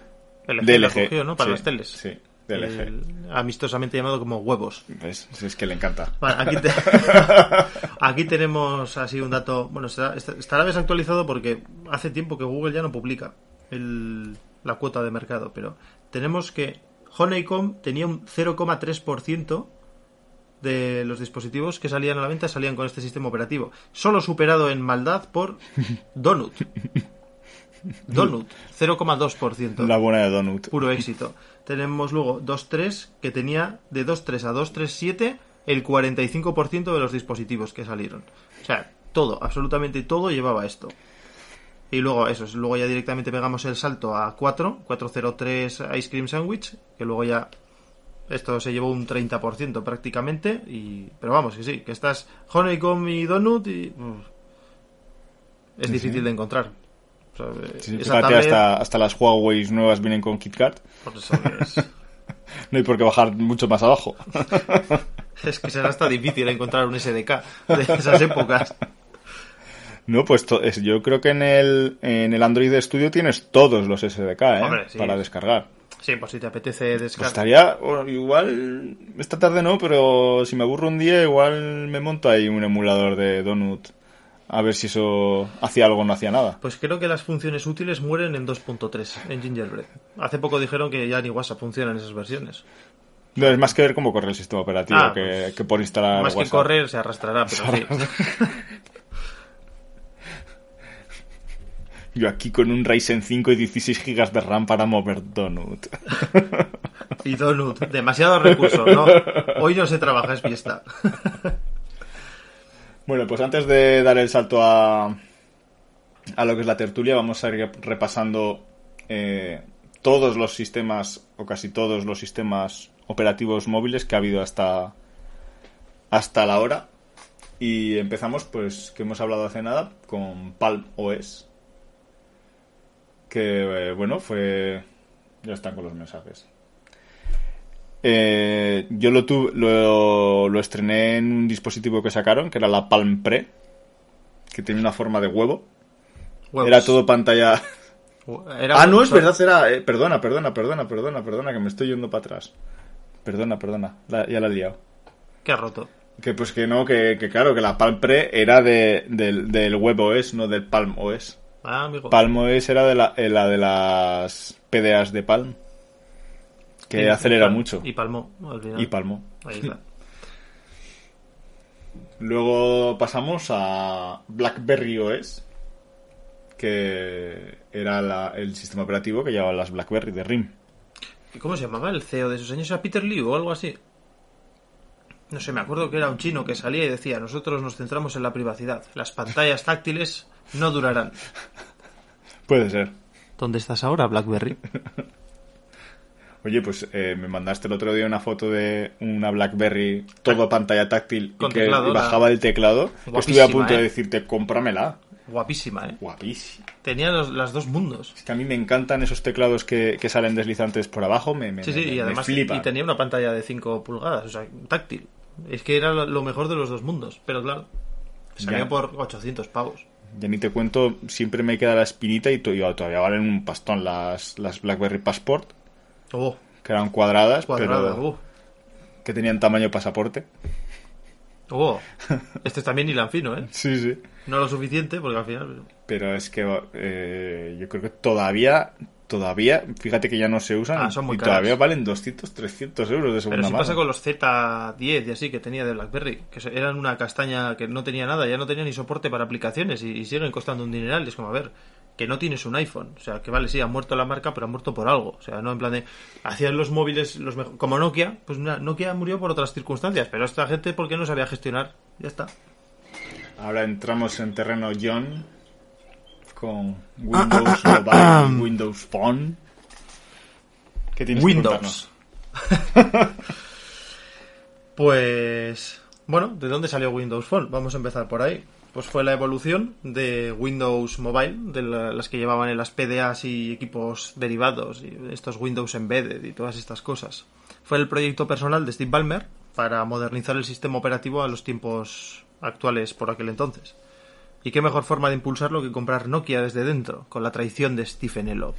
LG, de LG. cogió, ¿no? Para Sí, las teles. Sí, de LG. El- amistosamente llamado como huevos. ¿Ves? Es que le encanta. Vale, aquí, te- aquí tenemos así un dato. Bueno, estará, estará desactualizado porque hace tiempo que Google ya no publica el- la cuota de mercado, pero tenemos que Honeycomb tenía un 0,3% de los dispositivos que salían a la venta salían con este sistema operativo, solo superado en maldad por Donut. Donut, 0,2%. La buena de Donut. Puro éxito. Tenemos luego 2.3 que tenía de 2.3 a 2.3.7 el 45% de los dispositivos que salieron. O sea, todo, absolutamente todo llevaba esto. Y luego eso, luego ya directamente pegamos el salto a 4, 403 Ice Cream Sandwich, que luego ya esto se llevó un 30% prácticamente, y pero vamos, que sí, que estás Honeycomb y Donut y... uf, es Sí, difícil sí. de encontrar. O sea, Sí, esa fíjate, tablet- hasta, hasta las Huawei nuevas vienen con KitKat. por eso es- No hay por qué bajar mucho más abajo. Es que será hasta difícil encontrar un SDK de esas épocas. No, pues yo creo que en el, en el Android Studio tienes todos los SDK ¿eh? Hombre, sí. para descargar. Sí, pues si te apetece Pues descargar. estaría, igual, esta tarde no, pero si me aburro un día, igual me monto ahí un emulador de Donut. A ver si eso hacía algo o no hacía nada. Pues creo que las funciones útiles mueren en 2.3, en Gingerbread. Hace poco dijeron que ya ni WhatsApp funciona en esas versiones. No, es más que ver cómo corre el sistema operativo Ah, que, pues, que por instalar Más que WhatsApp. correr se arrastrará, pero sí. Yo aquí con un Ryzen 5 y 16 GB de RAM para mover Donut. Y Donut, demasiado recurso, ¿no? Hoy no se trabaja, es fiesta. Bueno, pues antes de dar el salto a, a lo que es la tertulia, vamos a ir repasando eh, todos los sistemas, o casi todos los sistemas operativos móviles que ha habido hasta, hasta la hora. Y empezamos, pues, que hemos hablado hace nada, con Palm OS. Que, eh, bueno, fue... Ya están con los mensajes. Eh, yo lo, tu- lo, lo estrené en un dispositivo que sacaron, que era la Palm Pre, que tenía una forma de huevo. Huevos. Era todo pantalla... Era ah, no, es verdad, era... eh, perdona, perdona, perdona, perdona, perdona, que me estoy yendo para atrás. Perdona, perdona, la- ya la he liado. Que ha roto. Que pues que no, que, que claro, que la Palm Pre era de, del, del Web OS, no del Palm OS. Ah, amigo. Palm OS era de la, eh, la de las PDAs de Palm. Que Y- acelera y pal- mucho. Y palmó, al final. Y palmo. Ahí está. Luego pasamos a BlackBerry OS, que era la- el sistema operativo que llevaban las BlackBerry de RIM. ¿Y ¿Cómo se llamaba el CEO de esos años? ¿Era Peter Liu o algo así? No sé, me acuerdo que era un chino que salía y decía, nosotros nos centramos en la privacidad. Las pantallas táctiles no durarán. Puede ser. ¿Dónde estás ahora, BlackBerry? Oye, pues eh, me mandaste el otro día una foto de una BlackBerry todo pantalla táctil Con y que teclado, y la- bajaba el teclado. Guapísima, Estuve a punto ¿eh? de decirte, cómpramela. Guapísima, ¿eh? Guapísima. Tenía los, las dos mundos. Es que a mí me encantan esos teclados que, que salen deslizantes por abajo. Me, me, Sí, sí, me- y me además y tenía una pantalla de 5 pulgadas, o sea, táctil. Es que era lo, mejor de los dos mundos, pero claro, salió Ya. por 800 pavos. Ya ni te cuento, siempre me queda la espinita y to- y todavía valen un pastón las, las BlackBerry Passport, Oh, que eran cuadradas, cuadrada, pero uh. que tenían tamaño pasaporte. Oh, este es también hilan fino, ¿eh? Sí, sí. No lo suficiente, porque al final... Pero es que eh, yo creo que todavía, todavía, fíjate que ya no se usan Ah, son muy y caras. todavía valen 200, 300 euros de Pero segunda si mano. pasa con los Z10 y así que tenía de BlackBerry, que eran una castaña que no tenía nada, ya no tenía ni soporte para aplicaciones y, y siguen costando un dineral. Y es como, a ver, que no tienes un iPhone. O sea, que vale, sí, ha muerto la marca, pero ha muerto por algo. O sea, no en plan de. Hacían los móviles los mejores. Como Nokia, pues mira, Nokia murió por otras circunstancias, pero esta gente, ¿por qué no sabía gestionar? Ya está. Ahora entramos en terreno John con Windows Mobile, Windows Phone. ¿Qué tienes que Windows. pues. Bueno, ¿de dónde salió Windows Phone? Vamos a empezar por ahí. Pues fue la evolución de Windows Mobile, de la- las que llevaban en las PDAs y equipos derivados, y estos Windows Embedded y todas estas cosas. Fue el proyecto personal de Steve Ballmer para modernizar el sistema operativo a los tiempos actuales por aquel entonces. Y qué mejor forma de impulsarlo que comprar Nokia desde dentro, con la traición de Stephen Elop.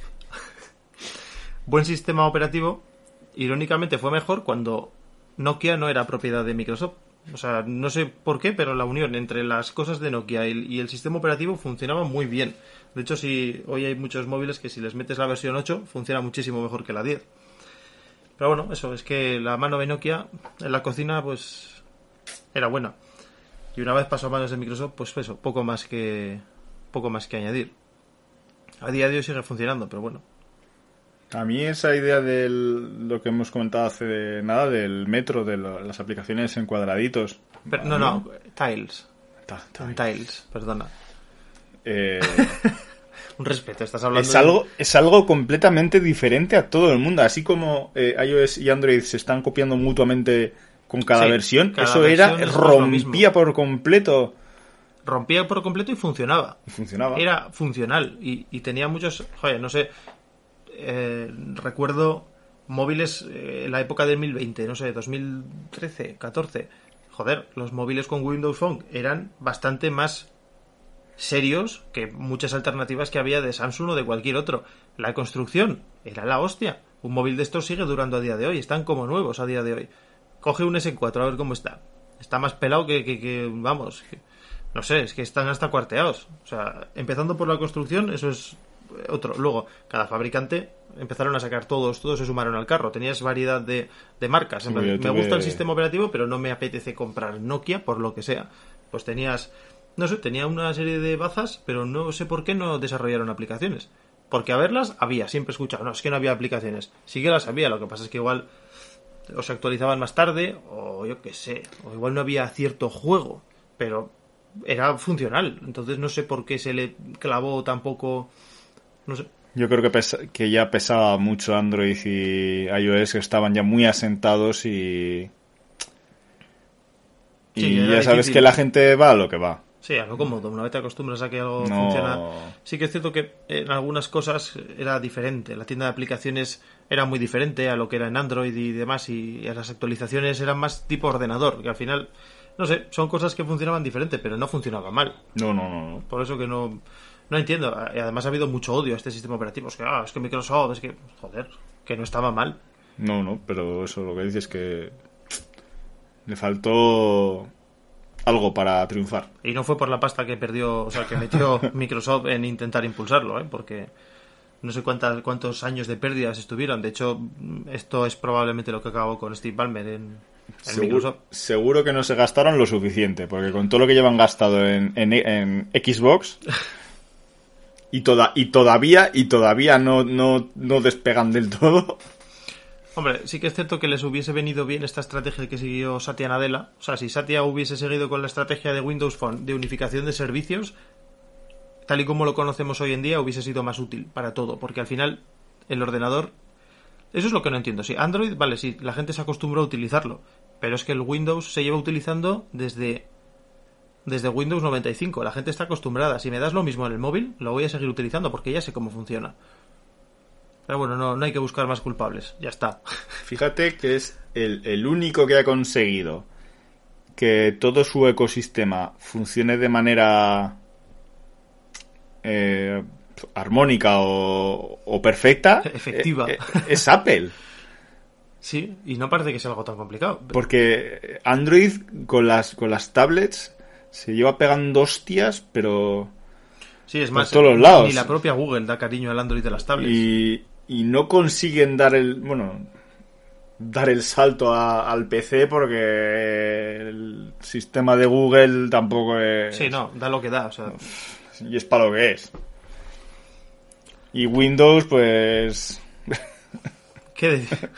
Buen sistema operativo, irónicamente fue mejor cuando Nokia no era propiedad de Microsoft. O sea, no sé por qué, pero la unión entre las cosas de Nokia y el, sistema operativo funcionaba muy bien. De hecho, si hoy hay muchos móviles que si les metes la versión 8 funciona muchísimo mejor que la 10. Pero bueno, eso es que la mano de Nokia en la cocina pues era buena. Y una vez pasó a manos de Microsoft, pues eso, poco más que poco más que añadir. A día de hoy sigue funcionando, pero bueno. A mí esa idea de lo que hemos comentado hace nada, del metro, de lo- las aplicaciones en cuadraditos. Pero, no, no, Tiles. Ta- ta- En Tiles, perdona. eh, Un respeto, estás hablando es, de- algo, es algo completamente diferente a todo el mundo. Así como eh, iOS y Android se están copiando mutuamente con cada Sí, versión, cada eso era, versión rompía por completo. rompía por completo y funcionaba. Y funcionaba. Era funcional y, y tenía muchos, joder, no sé, eh, recuerdo móviles eh, en la época del 2020, no sé, 2013, 14. Joder, los móviles con Windows Phone eran bastante más serios que muchas alternativas que había de Samsung o de cualquier otro. La construcción era la hostia. Un móvil de estos sigue durando a día de hoy, están como nuevos a día de hoy. Coge un S4 a ver cómo está. Está más pelado que, que- que- vamos, que- no sé, es que están hasta cuarteados. O sea, empezando por la construcción, eso es otro. Luego, cada fabricante empezaron a sacar todos, todos se sumaron al carro. Tenías variedad de, de marcas. En plan, Me gusta el sistema operativo, pero no me apetece comprar Nokia por lo que sea. Pues tenías, no sé, tenía una serie de bazas, pero no sé por qué no desarrollaron aplicaciones. Porque a verlas había, siempre he escuchado, no, es que no había aplicaciones. Sí que las había, lo que pasa es que igual o se actualizaban más tarde, o yo qué sé, o igual no había cierto juego, pero era funcional. Entonces no sé por qué se le clavó tampoco, no sé. Yo creo que, pesa- que ya pesaba mucho Android y iOS, que estaban ya muy asentados y. Y Sí, ya sabes que la gente va a lo que va. Sí, algo cómodo. Una vez te acostumbras a que algo No. funciona. Sí que es cierto que en algunas cosas era diferente. La tienda de aplicaciones era muy diferente a lo que era en Android y demás. Y las actualizaciones eran más tipo ordenador. Que al final, no sé, son cosas que funcionaban diferente, pero no funcionaban mal. No, no, no. no. Por eso que no, no entiendo. Y además ha habido mucho odio a este sistema operativo. Es que, ah, es que Microsoft, es que, joder, que no estaba mal. No, no, pero eso lo que dices es que. Le faltó. Algo para triunfar. Y no fue por la pasta que perdió, o sea, que metió Microsoft en intentar impulsarlo, ¿eh? Porque no sé cuántas, cuántos años de pérdidas estuvieron. De hecho, esto es probablemente lo que acabó con Steve Ballmer en. Seguro, seguro que no se gastaron lo suficiente, porque con todo lo que llevan gastado en, en- en Xbox. Y, toda, y todavía, y todavía no, no, no despegan del todo. Hombre, sí que es cierto que les hubiese venido bien esta estrategia que siguió Satya Nadella. O sea, si Satya hubiese seguido con la estrategia de Windows Phone de unificación de servicios, tal y como lo conocemos hoy en día, hubiese sido más útil para todo. Porque al final, el ordenador. Eso es lo que no entiendo. Sí, Android, vale, sí, la gente se acostumbró a utilizarlo. Pero es que el Windows se lleva utilizando desde. Desde Windows 95. La gente está acostumbrada. Si me das lo mismo en el móvil, lo voy a seguir utilizando porque ya sé cómo funciona. Pero bueno, no, no hay que buscar más culpables. Ya está. Fíjate que es el, el único que ha conseguido que todo su ecosistema funcione de manera eh, armónica o, o perfecta. Efectiva. eh, eh, es Apple. Sí, y no parece que sea algo tan complicado. Porque Android con las, con las tablets se lleva pegando hostias, pero... Sí, es por más, todos los lados. ni la propia Google da cariño al Android de las tablets. Y, y no consiguen dar el... Bueno, dar el salto a- al PC porque el sistema de Google tampoco es... Sí, no, da lo que da. O sea, Y es para lo que es. Y Windows, pues ¿Qué decir?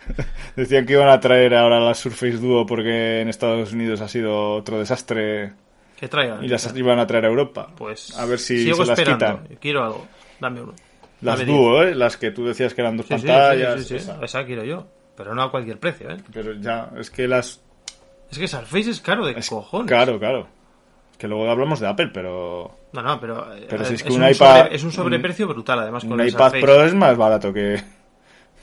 decían que iban a traer ahora la Surface Duo porque en Estados Unidos ha sido otro desastre Que traigan. y las iban a traer a Europa. Pues a ver si sigo se las esperando. quitan. Quiero algo. Dame uno. Las Dame Duo, ¿eh? Las que tú decías que eran dos Sí, pantallas. sí, sí, sí. esa. Esa quiero yo. Pero no a cualquier precio, ¿eh? Pero ya, es que las... Es que Surface es caro de es- cojones. Claro, claro. Que luego hablamos de Apple, pero No, no, pero, eh, Pero si es que es, un un iPad- sobre- es un sobreprecio brutal, además, con un el iPad Surface. Pro es más barato que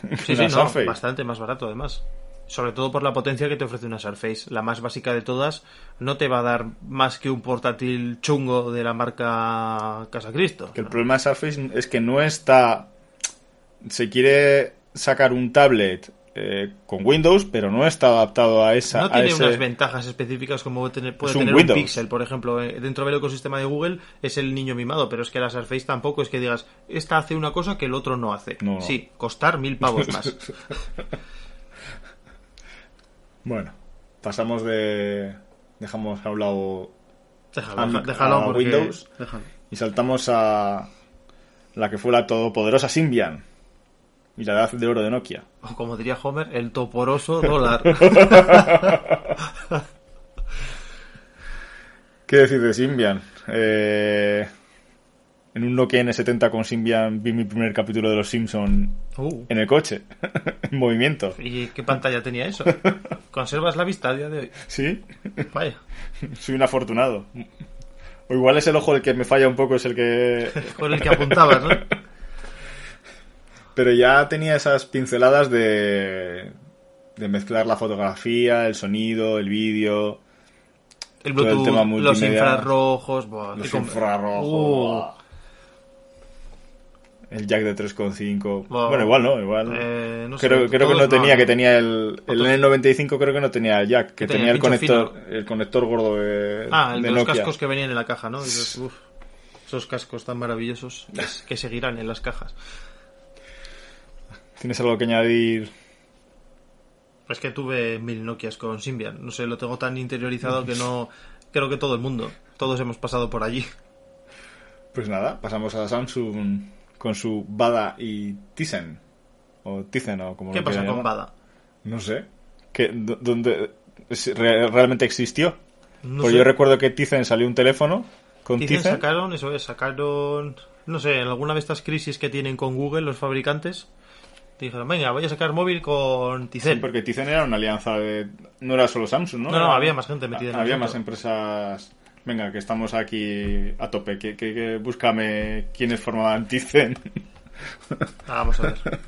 Sí, sí, no, Surface. bastante más barato, además. Sobre todo por la potencia que te ofrece una Surface. La más básica de todas no te va a dar más que un portátil chungo de la marca Casa Cristo. Que el problema de Surface es que no está. Se quiere sacar un tablet eh, con Windows, pero no está adaptado a esa. No tiene ese- unas ventajas específicas como tener, puede un tener un. Pixel, por ejemplo. Eh, Dentro del ecosistema de Google es el niño mimado, pero es que la Surface tampoco es que digas, esta hace una cosa que el otro no hace. No. Sí, costar mil pavos más. Bueno, pasamos de. Dejamos a un lado Déjalo, A- déjalo a porque- Windows. déjalo. y saltamos a la que fue la todopoderosa Symbian y la edad de oro de Nokia. O como diría Homer, el toporoso dólar. ¿Qué decir de Symbian? Eh, en un Nokia N70 con Symbian vi mi primer capítulo de Los Simpson Uh, en el coche, en movimiento. ¿Y qué pantalla tenía eso? ¿Conservas la vista a día de hoy? Sí, Vaya. soy un afortunado. O igual es el ojo el que me falla un poco, es el que... Con el que apuntabas, ¿no? Pero ya tenía esas pinceladas de, de mezclar la fotografía, el sonido, el vídeo, El Todo el Bluetooth, tema los infrarrojos. buah, los infrarrojos, Uh, el jack de 3.5. Buah. Bueno, igual no, igual. eh, no sé, creo creo que no tenía, que tenía el, el Otros- N95 creo que no tenía el jack, que ¿Qué tenía tenía, el conector, el conector gordo de, Ah, el de de los Nokia. cascos que venían en la caja, ¿no? Dices, uf, esos cascos tan maravillosos que seguirán en las cajas. ¿Tienes algo que añadir? Es que tuve mil Nokias con Symbian. No sé, lo tengo tan interiorizado que no... Creo que todo el mundo, todos hemos pasado por allí. Pues nada, pasamos a Samsung con su Bada y Tizen. O Tizen, o como ¿Qué lo pasa con llamar. Bada? No sé. ¿Qué, ¿Dónde realmente existió? No pues sé. yo recuerdo que Tizen salió un teléfono con Dicen, Tizen. sacaron, eso es, sacaron, no sé, en alguna de estas crisis que tienen con Google los fabricantes, dijeron, venga, voy a sacar móvil con Sí, Tizen. porque Tizen era una alianza de... No era solo Samsung, ¿no? No, no, Era- había más gente metida en Había más empresas... Venga, que estamos aquí a tope. Que, que, que búscame quiénes formaban Tizen. Ah, vamos a ver.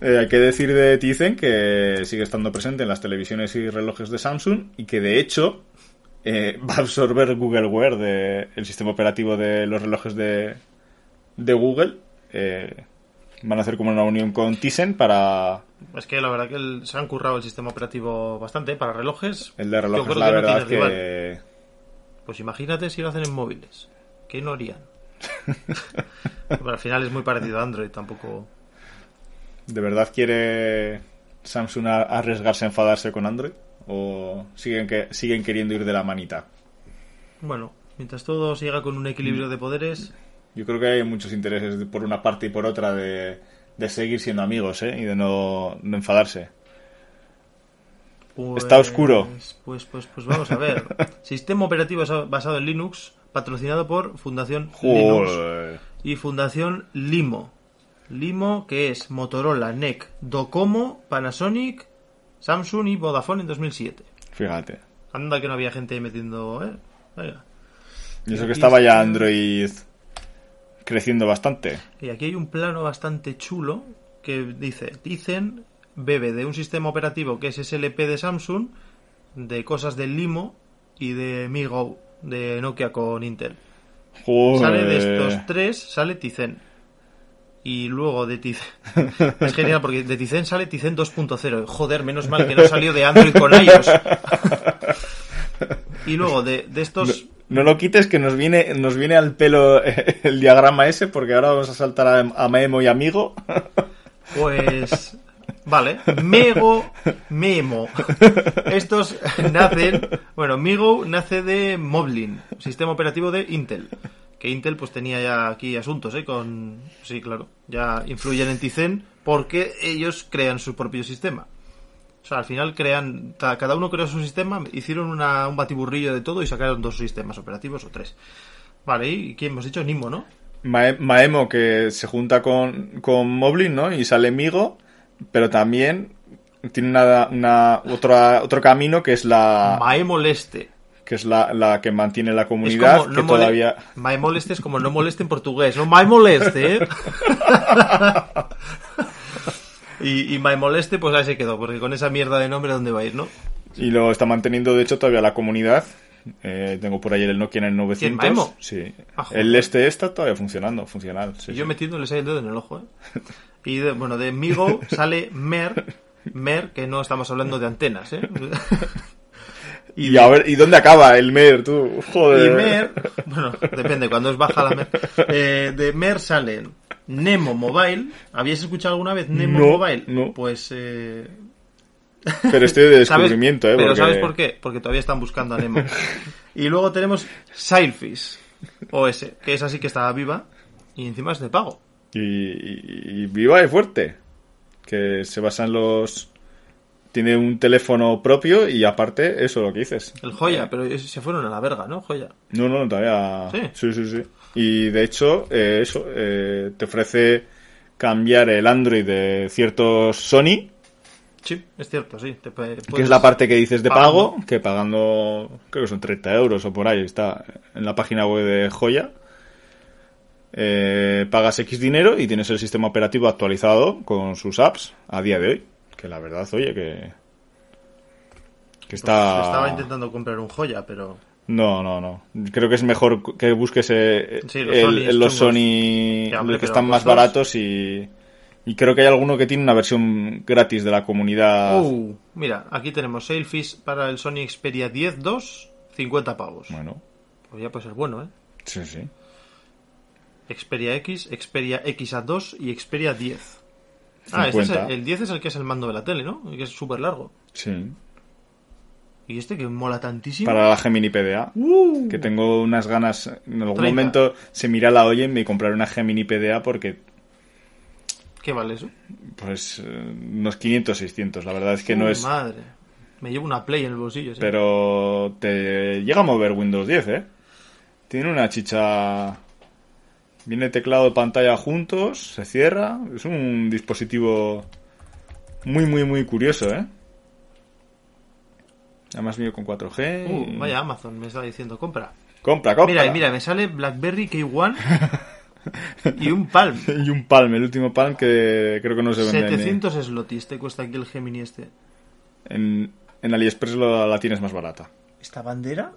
Eh, hay que decir de Tizen que sigue estando presente en las televisiones y relojes de Samsung y que de hecho eh, va a absorber Google Wear de, el sistema operativo de los relojes de, de Google. Eh, van a hacer como una unión con Tizen para Es que la verdad que el- se han currado el sistema operativo bastante ¿eh? para relojes. el de relojes. La que no verdad rival. que Pues imagínate si lo hacen en móviles. ¿Qué no harían? Pero al final es muy parecido a Android, tampoco... de verdad quiere Samsung arriesgarse a enfadarse con Android o siguen que siguen queriendo ir de la manita. Bueno, mientras todo llega con un equilibrio de poderes, Yo creo que hay muchos intereses por una parte y por otra de, de seguir siendo amigos ¿eh? y de no, no enfadarse. Pues, Está oscuro. Pues, pues, pues vamos a ver. Sistema operativo basa- basado en Linux, patrocinado por Fundación Linux Joder. y Fundación Limo. Limo, que es Motorola, NEC, Docomo, Panasonic, Samsung y Vodafone en 2007. Fíjate. Anda que no había gente metiendo, ¿eh? Y eso que estaba ya está- Android creciendo bastante. Y aquí hay un plano bastante chulo que dice, dicen, bebe de un sistema operativo que es SLP de Samsung, de cosas del Limo y de MiGo de Nokia con Intel. Joder. Sale de estos tres, sale Tizen. Y luego de Tizen... Es genial porque de Tizen sale Tizen 2.0. Joder, menos mal que no salió de Android con iOS. Y luego de, de estos... No lo quites que nos viene, nos viene al pelo el diagrama ese porque ahora vamos a saltar a, a Memo y Amigo. Pues. Vale. Mego, Memo. Estos nacen. Bueno, Migo nace de Moblin, sistema operativo de Intel. que Intel pues tenía ya aquí asuntos, ¿eh? Con... Sí, claro, ya influyen en Tizen porque ellos crean su propio sistema. O sea, al final crean, cada uno creó su sistema, hicieron una- un batiburrillo de todo y sacaron dos sistemas operativos o tres. Vale, ¿y quién hemos dicho? Nimo, ¿no? Mae- Maemo que se junta con, con Moblin, ¿no? Y sale Migo, pero también tiene una, una- otra, otro camino que es la Mae moleste. que es la, la que mantiene la comunidad como que mole- todavía Mae moleste es como no moleste en portugués, ¿no? Mae moleste, ¿eh? y, y Mae moleste, pues ahí se quedó, porque con esa mierda de nombre, ¿dónde va a ir, no? y lo está manteniendo de hecho todavía la comunidad. Eh, tengo por ahí el Nokia en el 900. Maemo? Sí. Ah, el este está todavía funcionando, funcional. sí, Y yo sí. metiéndoles ahí el dedo en el ojo, ¿eh? Y de- bueno, de Migo sale Mer, Mer, que no estamos hablando de antenas, ¿eh? Y, a ver, ¿y dónde acaba el Mer, tú? Joder. Y Mer, bueno, depende, cuando es baja la Mer. Eh, de Mer salen Nemo Mobile. ¿Habíais escuchado alguna vez Nemo No, Mobile? no. Pues, eh, Pero estoy de descubrimiento, ¿eh? Pero porque- ¿sabes por qué? Porque todavía están buscando a Nemo. Y luego tenemos Sailfish OS, que es así que está viva y encima es de pago. Y, y- y viva y fuerte. Que se basa en los. Tiene un teléfono propio y aparte, eso lo que dices. El Joya, pero se fueron a la verga, ¿no? Joya. No, no, todavía. ¿Sí? sí, sí. sí. Y de hecho, eh, eso eh, te ofrece cambiar el Android de ciertos Sony, Sí, es cierto, sí. Te que es la parte que dices de pagando. pago, que pagando, creo que son 30 euros o por ahí, está en la página web de Joya. Eh, pagas X dinero y tienes el sistema operativo actualizado con sus apps a día de hoy. Que la verdad, oye, que. Que Pues está. Estaba intentando comprar un Joya, pero... No, no, no. Creo que es mejor que busques eh, Sí, los el- los. Sony Ya, hombre, los que están más baratos y, y creo que hay alguno que tiene una versión gratis de la comunidad. Uh, mira, aquí tenemos Sailfish para el Sony Xperia 10 2, 50 pavos. Bueno, Pues ya puede ser bueno, ¿eh? sí, sí. Xperia X, Xperia XA2 y Xperia 10. Ah, este es el, 50. el 10 es el que es el mando de la tele, ¿no? Que es súper largo. Sí. Y este que mola tantísimo. Para la Gemini PDA. Uh, Que tengo unas ganas. En algún 30. momento se mira la oye y me compraré una Gemini PDA porque, ¿Qué vale eso? pues, eh, unos 500, 600. La verdad es que no es. Madre. Me llevo una Play en el bolsillo. sí. Pero te llega a mover Windows 10, ¿eh? Tiene una chicha. Viene teclado y pantalla juntos, se cierra. Es un dispositivo muy, muy, muy curioso, ¿eh? Además viene con 4G. Uh, y- vaya Amazon, me está diciendo compra. Compra, compra. Mira, mira, me sale BlackBerry K1 y un Palm. Y un Palm, el último Palm que creo que no se vende ni- 700 slotis te cuesta aquí el Gemini este. En, en AliExpress lo- la tienes más barata. ¿Esta bandera?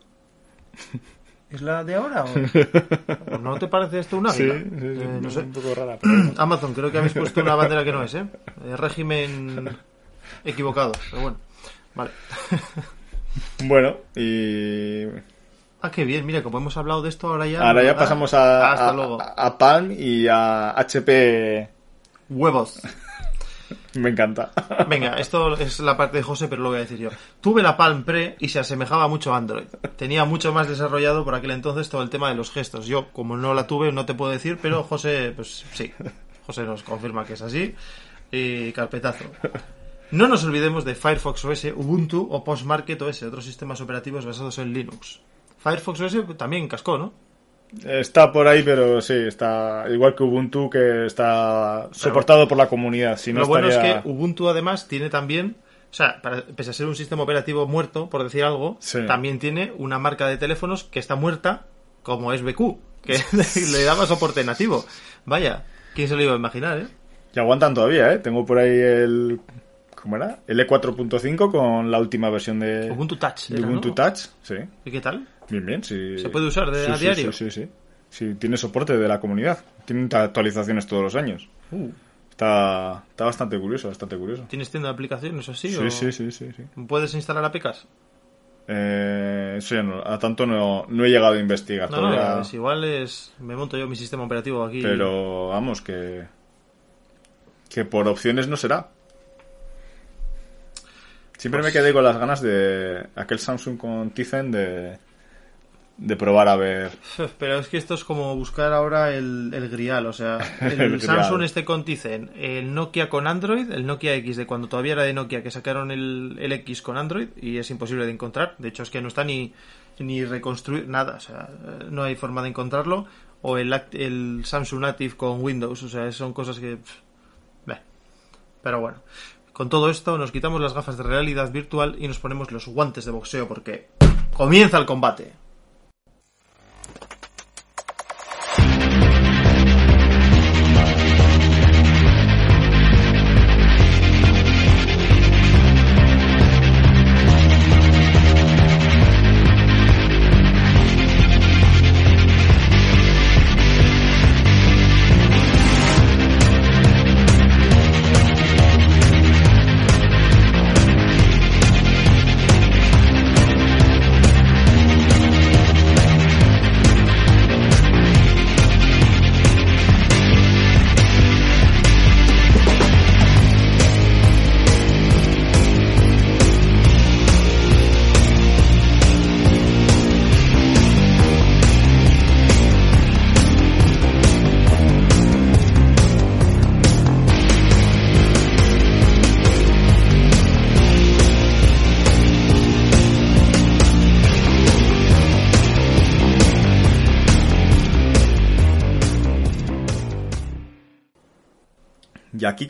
¿Es la de ahora? ¿O, no te parece esto un águila? Eh, no sé. un poco rara. pero. Amazon, creo que habéis puesto una bandera que no es, ¿eh? Eh, régimen equivocado, pero bueno. Vale. Bueno, y Ah, qué bien, mira, como hemos hablado de esto, ahora ya... ahora ya Ah, pasamos a, Hasta a- luego. a Palm y a HP. Huevos. Me encanta. Venga, esto es la parte de José, pero lo voy a decir yo. Tuve la Palm Pre y se asemejaba mucho a Android. Tenía mucho más desarrollado por aquel entonces todo el tema de los gestos. Yo, como no la tuve, no te puedo decir, pero José, pues sí. José nos confirma que es así. Y carpetazo. No nos olvidemos de Firefox OS, Ubuntu o Postmarket OS, otros sistemas operativos basados en Linux. Firefox OS también cascó, ¿no? Está por ahí, pero sí, está igual que Ubuntu, que está soportado por la comunidad. Si no Lo bueno estaría- es que Ubuntu además tiene también, o sea, para- pese a ser un sistema operativo muerto, por decir algo, Sí. también tiene una marca de teléfonos que está muerta, como es BQ, que le daba soporte nativo. Vaya, ¿quién se lo iba a imaginar, eh? Y aguantan todavía, ¿eh? Tengo por ahí el... ¿Cómo era? El E4.5 con la última versión de Ubuntu Touch. de era, Ubuntu ¿no? Touch. Sí, ¿Y qué tal? Bien, bien. Sí. ¿Se puede usar de- Sí, a sí, diario? Sí, sí, sí. Sí, tiene soporte de la comunidad. Tiene actualizaciones todos los años. Uh, Está, está bastante curioso, bastante curioso. ¿Tienes tienda de aplicaciones así? Sí, o sí, sí, sí, sí. ¿Puedes instalar APKs? Eh, sí, no, a tanto no, no he llegado a investigar No, no, todavía, pues igual es... Me monto yo mi sistema operativo aquí. pero vamos que que por opciones no será. Siempre Pues- me quedé con las ganas de aquel Samsung con Tizen de de probar a ver. Pero es que esto es como buscar ahora el, el grial, o sea, el, El Samsung este con Tizen, el Nokia con Android, el Nokia X de cuando todavía era de Nokia, que sacaron el, el X con Android y es imposible de encontrar. De hecho, es que no está ni, ni reconstruir nada, o sea, no hay forma de encontrarlo. O el, el Samsung Active con Windows, o sea, son cosas que... pff. Pero bueno, con todo esto nos quitamos las gafas de realidad virtual y nos ponemos los guantes de boxeo porque comienza el combate.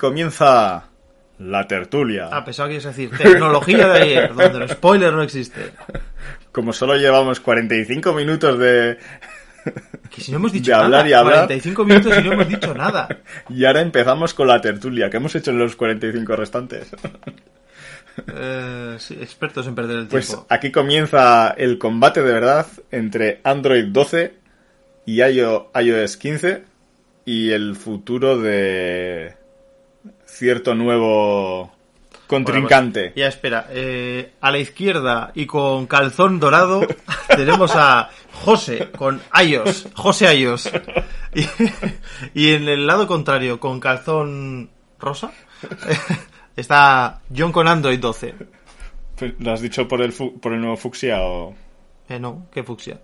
Comienza la tertulia. Ah, pensaba que ibas a decir tecnología de ayer, donde el spoiler no existe. Como solo llevamos 45 minutos de... Que si no hemos dicho De hablar nada, y hablar. 45 minutos y no hemos dicho nada. Y ahora empezamos con la tertulia. ¿Qué hemos hecho en los 45 restantes? Eh, sí, expertos en perder el Pues tiempo. aquí comienza el combate de verdad entre Android 12 y iO- iOS 15 y el futuro de cierto nuevo contrincante. Bueno, ya espera, eh, a la izquierda y con calzón dorado tenemos a José con iOS, José iOS. Y, y en el lado contrario, con calzón rosa, está John con Android 12. Pues, ¿Lo has dicho por el, fu- por el nuevo fucsia o...? Eh, no, qué fucsia.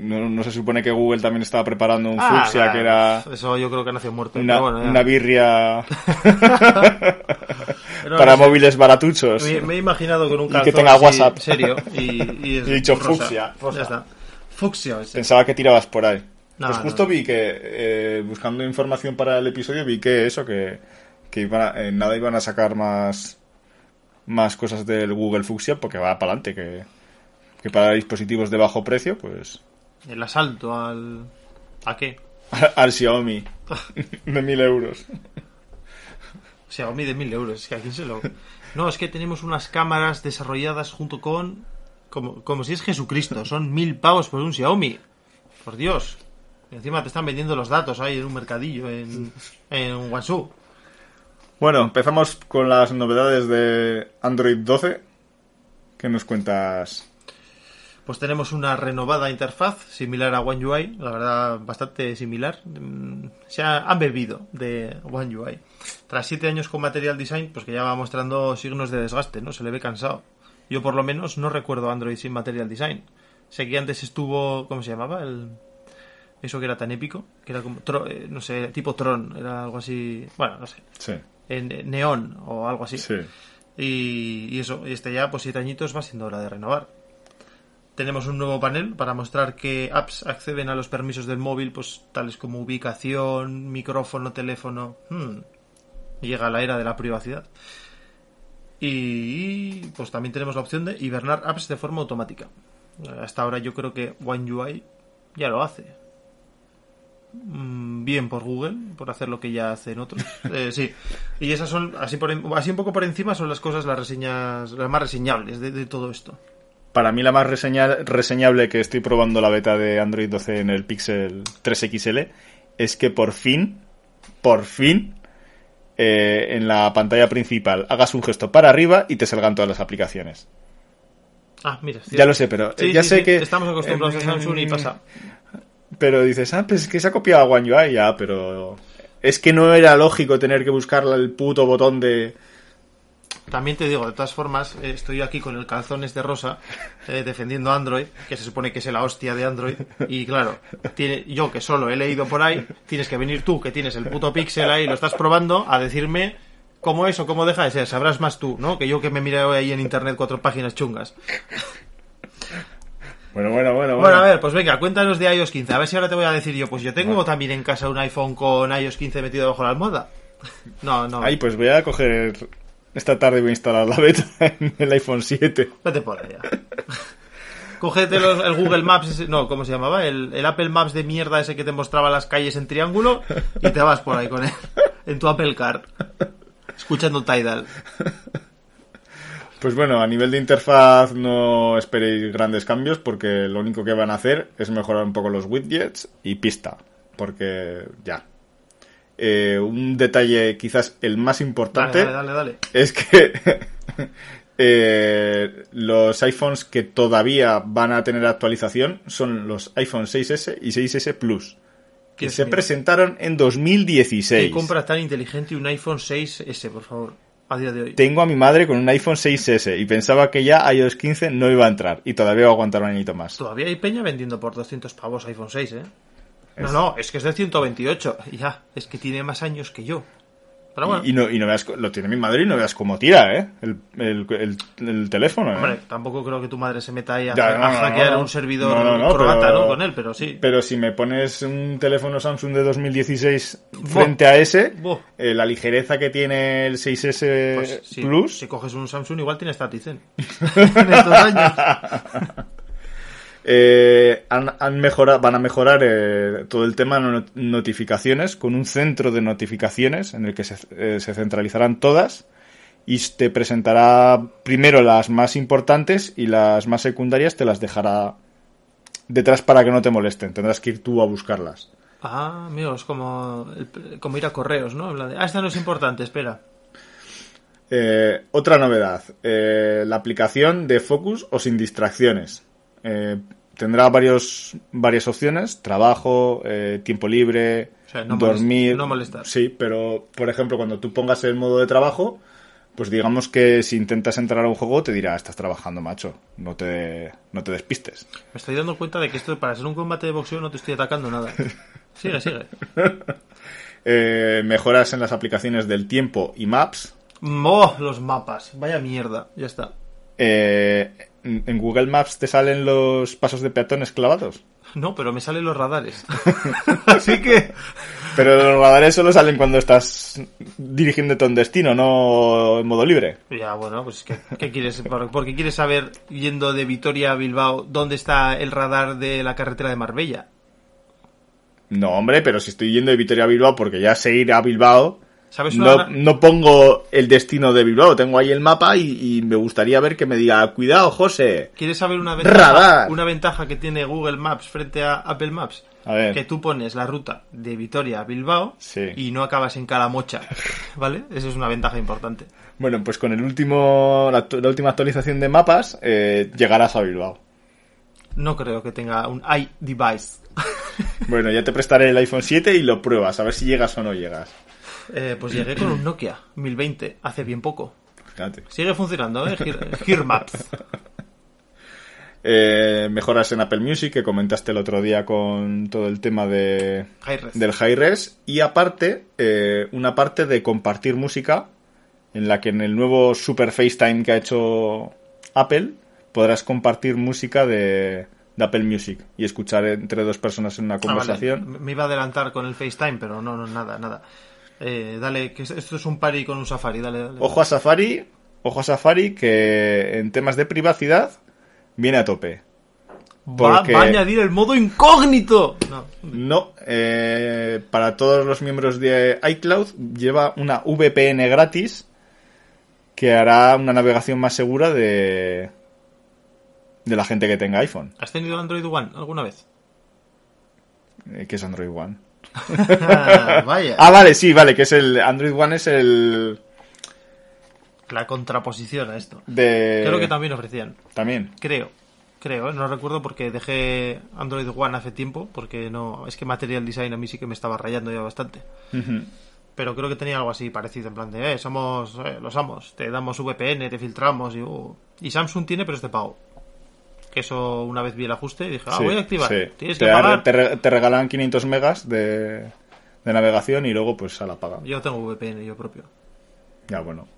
No, no se supone que Google también estaba preparando un Ah, fucsia que era Eso yo creo que nació muerto. una, pero bueno, ya. una birria Pero para no móviles baratuchos. Me, me he imaginado con un Y calzón que tenga WhatsApp. serio y, y es dicho rosa. fucsia, rosa. Ya está. Fucsia. ese. Pensaba que tirabas por ahí. No, pues justo no. vi que, eh, buscando información para el episodio, vi que eso, que, que iban a- en nada iban a sacar más, más cosas del Google Fuchsia porque va para adelante, que, que para dispositivos de bajo precio, pues El asalto al... ¿A qué? al Xiaomi de mil euros. Xiaomi de mil euros. Es que aquí se lo... No, es que tenemos unas cámaras desarrolladas junto con... Como, como si es Jesucristo. Son mil pavos por un Xiaomi. Por Dios. Y encima te están vendiendo los datos ahí en un mercadillo en, en Guangzhou. Bueno, empezamos con las novedades de Android 12. ¿Qué nos cuentas? Pues tenemos una renovada interfaz similar a One UI, la verdad bastante similar. Mm, Se ha- han bebido de One UI. Tras siete años con Material Design, pues que ya va mostrando signos de desgaste, ¿no? Se le ve cansado. Yo por lo menos no recuerdo Android sin Material Design. Sé que antes estuvo, ¿cómo se llamaba? El eso que era tan épico, que era como, eh, no sé, tipo Tron, era algo así, bueno, no sé, Sí, en Neon o algo así. sí. Y, y eso, y este ya, pues siete añitos va siendo hora de renovar. Tenemos un nuevo panel para mostrar que apps acceden a los permisos del móvil, pues tales como ubicación, micrófono, teléfono. Hmm, Llega la era de la privacidad. Y pues también tenemos la opción de hibernar apps de forma automática. Hasta ahora yo creo que One UI ya lo hace. Mm, Bien por Google, por hacer lo que ya hacen otros. Eh, sí. Y esas son, así, por, en- así un poco por encima, son las cosas, las reseñas, las más reseñables de, de todo esto. Para mí la más reseña- reseñable que estoy probando la beta de Android 12 en el Pixel 3XL es que por fin, por fin, eh, en la pantalla principal hagas un gesto para arriba y te salgan todas las aplicaciones. Ah, mira. Ya lo sé, pero Sí, ya sí, sé sí, que... Estamos acostumbrados a Samsung y pasa. Pero dices, ah, pues es que se ha copiado a One UI, ya, pero... Es que no era lógico tener que buscar el puto botón de... También te digo, de todas formas, eh, estoy aquí con el calzones de rosa eh, defendiendo Android, que se supone que es la hostia de Android. Y claro, tiene, yo que solo he leído por ahí, tienes que venir tú, que tienes el puto pixel ahí, lo estás probando, a decirme cómo es o cómo deja de ser. Sabrás más tú, ¿no? Que yo que me miré ahí en internet cuatro páginas chungas. Bueno, bueno, bueno. Bueno, a ver, pues venga, cuéntanos de iOS 15. A ver si ahora te voy a decir yo, pues yo tengo también en casa un iPhone con iOS 15 metido debajo de la almohada. No, no. Ahí, pues voy a coger. Esta tarde voy a instalar la beta en el iPhone 7. Vete por allá. Cógete los- el Google Maps, ese- no, ¿cómo se llamaba? El, el Apple Maps de mierda ese que te mostraba las calles en triángulo y te vas por ahí con él, en tu Apple Car, escuchando Tidal. Pues bueno, a nivel de interfaz no esperéis grandes cambios porque lo único que van a hacer es mejorar un poco los widgets y pista. Porque ya. Eh, un detalle quizás el más importante Dale, dale, dale, dale. es que eh, los iPhones que todavía van a tener actualización son los iPhone 6S y 6S Plus. Que se presentaron en 2016. ¿Qué compra tan inteligente un iPhone 6S, por favor, a día de hoy? Tengo a mi madre con un iPhone 6S y pensaba que ya iOS 15 no iba a entrar y todavía va a aguantar un añito más. Todavía hay peña vendiendo por 200 pavos iPhone 6, ¿eh? No, no, es que es de 128. Ya, es que tiene más años que yo. Pero bueno, Y, y no, y no veas, lo tiene mi madre y no veas cómo tira, ¿eh? El, el- el- el teléfono, ¿eh? hombre, tampoco creo que tu madre se meta ahí a, Ya, no, a hackear no. un servidor croata, pero- ¿no? Con él, pero sí. Pero si me pones un teléfono Samsung de 2016 frente a ese, eh, la ligereza que tiene el 6S Pues, Plus, si coges un Samsung, igual tienes Tatizen. en estos años. Eh, han, han van a mejorar eh, todo el tema de not- notificaciones con un centro de notificaciones en el que se, eh, se centralizarán todas y te presentará primero las más importantes y las más secundarias te las dejará detrás para que no te molesten. Tendrás que ir tú a buscarlas. Ah, amigo, es como, como ir a correos, ¿no? Ah, esta no es importante, espera. Otra novedad, la aplicación de Focus o sin distracciones. Eh, tendrá varios, varias opciones, trabajo, eh, tiempo libre, O sea, no dormir. no molestar. Sí, pero por ejemplo, cuando tú pongas el modo de trabajo, pues digamos que si intentas entrar a un juego te dirá, estás trabajando, macho, no te, no te despistes. Me estoy dando cuenta de que esto para ser un combate de boxeo no te estoy atacando nada. Sigue, sigue. Eh, mejoras en las aplicaciones del tiempo y Maps. ¡Oh! Los mapas. Vaya mierda. Ya está. Eh, en Google Maps te salen los pasos de peatones clavados. No, pero me salen los radares. Así que... Pero los radares solo salen cuando estás dirigiéndote a un destino, no en modo libre. Ya, bueno, pues ¿qué, qué quieres? Por- Porque quieres saber, yendo de Vitoria a Bilbao, dónde está el radar de la carretera de Marbella. No, hombre, pero si estoy yendo de Vitoria a Bilbao porque ya sé ir a Bilbao, ¿Sabes una, no, no pongo el destino de Bilbao, tengo ahí el mapa y, y me gustaría ver que me diga, cuidado, José. ¿Quieres saber una ventaja, Radar. una ventaja que tiene Google Maps frente a Apple Maps? A ver. Que tú pones la ruta de Vitoria a Bilbao Sí. y no acabas en Calamocha, ¿vale? Eso es una ventaja importante. Bueno, pues con el último, la última actualización de mapas, eh, llegarás a Bilbao. No creo que tenga un iDevice. Bueno, ya te prestaré el iPhone 7 y lo pruebas, a ver si llegas o no llegas. Eh, pues llegué con un Nokia 1020 hace bien poco. Fíjate. Sigue funcionando, ¿eh? Gear, Gear Maps. Eh, mejoras en Apple Music, que comentaste el otro día con todo el tema de, Hi-Res. del high res. Y aparte, eh, una parte de compartir música, en la que en el nuevo Super FaceTime que ha hecho Apple, podrás compartir música de, de Apple Music y escuchar entre dos personas en una Ah, vale. conversación. Me iba a adelantar con el FaceTime, pero no, no, nada, nada. Eh, dale, que esto es un party con un Safari, dale, dale. Ojo a Safari, ojo a Safari, que en temas de privacidad viene a tope. Va, porque- va a añadir el modo incógnito. No, No, eh, para todos los miembros de iCloud lleva una VPN gratis que hará una navegación más segura de, de la gente que tenga iPhone, ¿Has tenido Android One alguna vez? eh, que es Android One. Ah, Vaya. Ah, vale, sí, vale, que es el Android One es el La contraposición a esto. de Creo que también ofrecían. también. Creo. Creo, ¿eh? no recuerdo porque dejé Android One hace tiempo, porque no, es que Material Design a mí sí que me estaba rayando ya bastante. Pero creo que tenía algo así parecido, en plan de, eh, somos eh, los amos, te damos VPN, te filtramos y, uh. y Samsung tiene, pero es de pago. Que eso una vez vi el ajuste y dije, ah, Sí, voy a activar. sí. Tienes te, que pagar. te re- te regalan 500 megas de, de navegación y luego pues a la paga. Yo tengo VPN yo propio. Ya, bueno.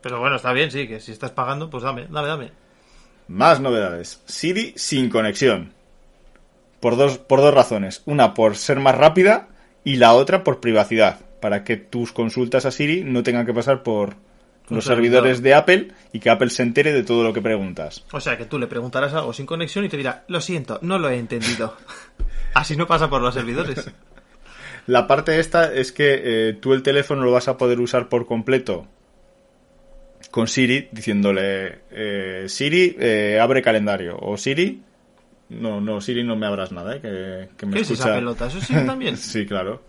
Pero bueno, está bien, sí, que si estás pagando, pues dame, dame, dame. Más novedades. Siri sin conexión. Por dos, por dos razones. Una por ser más rápida y la otra por privacidad. Para que tus consultas a Siri no tengan que pasar por Los servidor. servidores de Apple y que Apple se entere de todo lo que preguntas. O sea, que tú le preguntarás algo sin conexión y te dirá, lo siento, no lo he entendido. Así no pasa por los servidores. La parte esta es que eh, tú el teléfono lo vas a poder usar por completo con Siri diciéndole eh, Siri eh, abre calendario o Siri no no Siri no me abras nada eh, que, que me ¿Qué es esa pelota? ¿Eso sí también? sí claro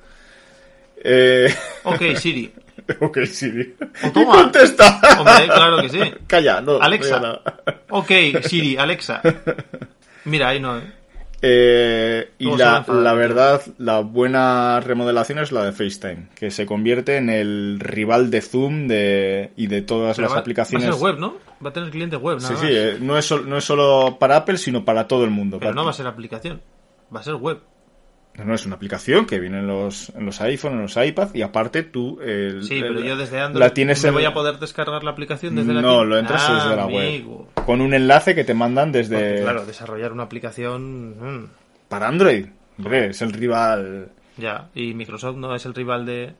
eh, Ok, Siri. ok Siri O y toma. contesta Hombre, claro que sí. calla no Alexa. no. Ok, Siri, Alexa. Mira, ahí no. ¿eh? Eh, y la, verdad, la buena remodelación es la de FaceTime, que se convierte en el rival de Zoom de, y de todas Pero las va, aplicaciones. Va a ser web, ¿no? Va a tener cliente web, nada Sí, más. sí, eh, no es, no es solo para Apple, sino para todo el mundo. Pero no va a ser aplicación. Va a ser web. No, no, es una aplicación que viene en los, en los iPhone, en los iPad, y aparte tú... el- Sí, el- pero yo desde Android la tienes ¿me en- voy a poder descargar la aplicación desde la No, lo entras Ah, desde la web. Con un enlace que te mandan Porque, desde... claro, desarrollar una aplicación... mm, Para Android. Hombre, es el rival... ya. ¿Y Microsoft no es el rival de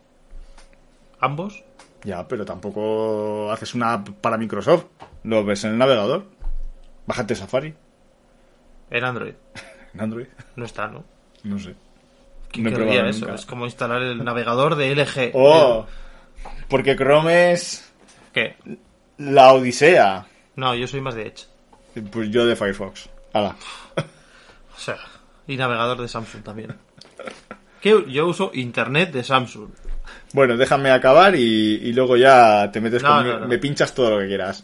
ambos? Ya, pero tampoco haces una app para Microsoft. Lo ves en el navegador. Bájate Safari En Android. en Android. No está, ¿no? No sé. ¿Quién No he eso? nunca. Es como instalar el navegador de LG. ¡Oh! Porque Chrome es ¿Qué? la odisea. No, yo soy más de Edge. Pues yo de Firefox. Hala. O sea, y navegador de Samsung también. Que yo uso internet de Samsung. Bueno, déjame acabar y, y luego ya te metes No, con no, no. me pinchas todo lo que quieras.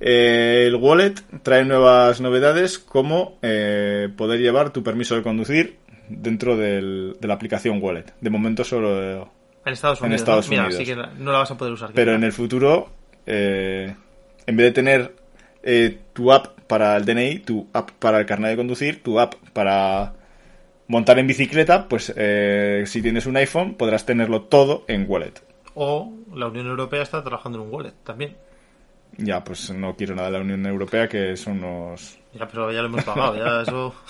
Eh, el wallet trae nuevas novedades como eh, poder llevar tu permiso de conducir dentro del- de la aplicación wallet. De momento solo En Estados En Unidos. Estados ¿no? Mira, Unidos. sí que no la vas a poder usar. Pero en el futuro, eh, en vez de tener eh, tu app para el DNI, tu app para el carnet de conducir, tu app para montar en bicicleta, pues eh, si tienes un iPhone podrás tenerlo todo en wallet. O la Unión Europea está trabajando en un wallet también. Ya, pues no quiero nada de la Unión Europea, que son unos... Ya, pero ya lo hemos pagado, ya eso.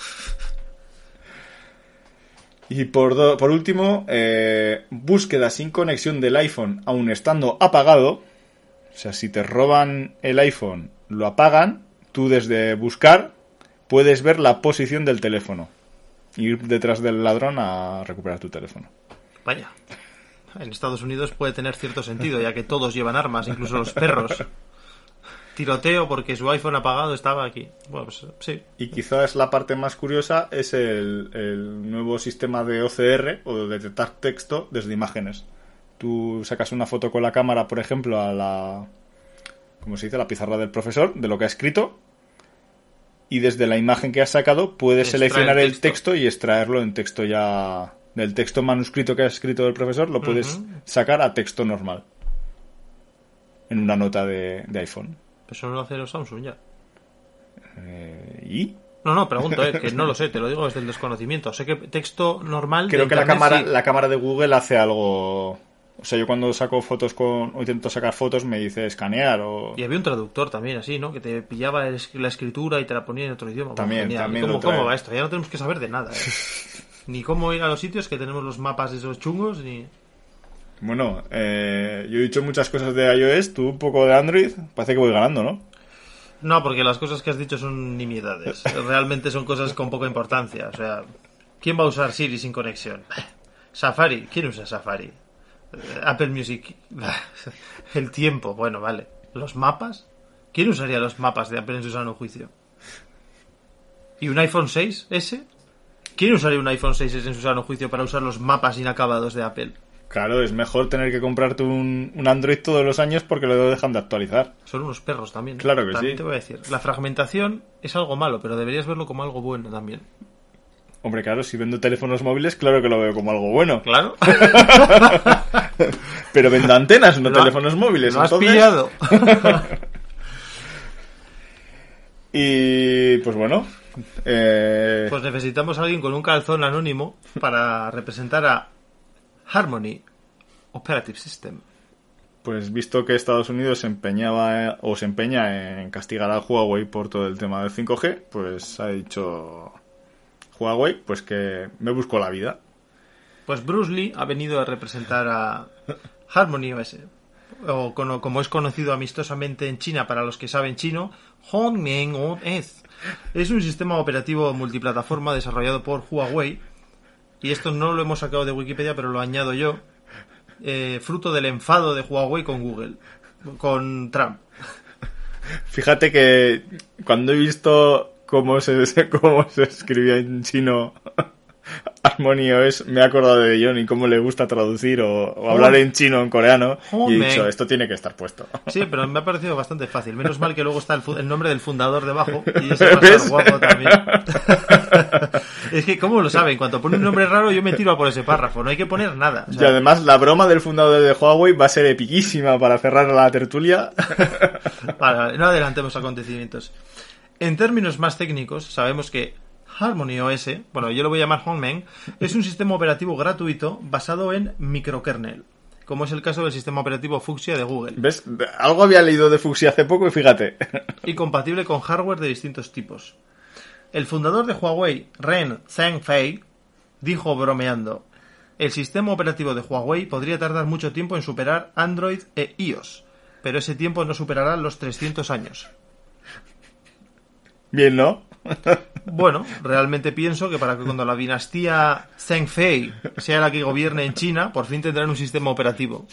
Y por, do- por último, eh, búsqueda sin conexión del iPhone aún estando apagado. O sea, si te roban el iPhone, lo apagan, tú desde buscar puedes ver la posición del teléfono. Ir detrás del ladrón a recuperar tu teléfono. Vaya. En Estados Unidos puede tener cierto sentido, ya que todos llevan armas, incluso los perros. Tiroteo porque su iPhone apagado estaba aquí. Bueno, pues sí. Y quizás la parte más curiosa es el, el nuevo sistema de OCR o de detectar texto desde imágenes. Tú sacas una foto con la cámara, por ejemplo, a la. ¿Cómo se dice? La pizarra del profesor, de lo que ha escrito. Y desde la imagen que has sacado puedes seleccionar el texto. texto y extraerlo en texto ya. Del texto manuscrito que ha escrito el profesor, lo puedes sacar a texto normal. En una nota de, de iPhone. Eso no lo hace los Samsung ya. Eh, ¿Y? No, no, pregunto, eh, que no lo sé, te lo digo desde el desconocimiento. Sé que texto normal. de Creo que la cámara, sí. la cámara de Google hace algo. O sea, yo cuando saco fotos con. o intento sacar fotos me dice escanear o. Y había un traductor también, así, ¿no? Que te pillaba la escritura y te la ponía en otro idioma. También, también ¿Cómo. ¿Cómo va esto? Ya no tenemos que saber de nada, ¿eh? Ni cómo ir a los sitios que tenemos los mapas esos chungos, ni... Bueno, eh, yo he dicho muchas cosas de iOS, tú un poco de Android. Parece que voy ganando, ¿no? No, porque las cosas que has dicho son nimiedades. Realmente son cosas con poca importancia. O sea, ¿quién va a usar Siri sin conexión? Safari, ¿quién usa Safari? Eh, Apple Music, el tiempo, bueno, vale. ¿Los mapas? ¿Quién usaría los mapas de Apple en su sano juicio? ¿Y un iPhone 6S? ¿Quién usaría un iPhone 6S en su sano juicio para usar los mapas inacabados de Apple? Claro, es mejor tener que comprarte un, un Android todos los años porque lo dejan de actualizar. Son unos perros también. ¿eh? Claro que También sí. te voy a decir. La fragmentación es algo malo, pero deberías verlo como algo bueno también. Hombre, claro, si vendo teléfonos móviles, claro que lo veo como algo bueno. Claro. Pero vendo antenas, no teléfonos móviles. Has entonces- pillado. Y pues bueno. eh, Pues necesitamos a alguien con un calzón anónimo para representar a Harmony Operative System. Pues visto que Estados Unidos se empeñaba o se empeña en castigar a Huawei por todo el tema del 5G, pues ha dicho Huawei pues que me busco la vida. Pues Bruce Lee ha venido a representar a Harmony OS, o como es conocido amistosamente en China para los que saben chino, Hongmeng OS. Es un sistema operativo multiplataforma desarrollado por Huawei, y esto no lo hemos sacado de Wikipedia, pero lo añado yo, eh, fruto del enfado de Huawei con Google, con Trump. Fíjate que cuando he visto cómo se, cómo se escribía en chino Harmony OS, me he acordado de John y cómo le gusta traducir o, o hablar en chino o en coreano. Y he dicho, esto tiene que estar puesto. Sí, pero me ha parecido bastante fácil. Menos mal que luego está el, el nombre del fundador debajo y ese va a estar guapo también. Es que, ¿cómo lo saben? Cuando pone un nombre raro, yo me tiro a por ese párrafo. No hay que poner nada. O Y además la broma del fundador de Huawei va a ser epiquísima para cerrar la tertulia. Vale, vale, no adelantemos acontecimientos. En términos más técnicos, sabemos que Harmony OS, bueno, yo lo voy a llamar Hongmeng, es un sistema operativo gratuito basado en microkernel, como es el caso del sistema operativo Fuchsia de Google, ¿Ves? Algo había leído de Fuxi hace poco y fíjate. y compatible con hardware de distintos tipos. El fundador de Huawei, Ren Zhengfei, dijo bromeando, el sistema operativo de Huawei podría tardar mucho tiempo en superar Android e iOS, pero ese tiempo no superará los 300 años. Bien, ¿no? Bueno, realmente pienso que para que cuando la dinastía Zhengfei sea la que gobierne en China, por fin tendrán un sistema operativo.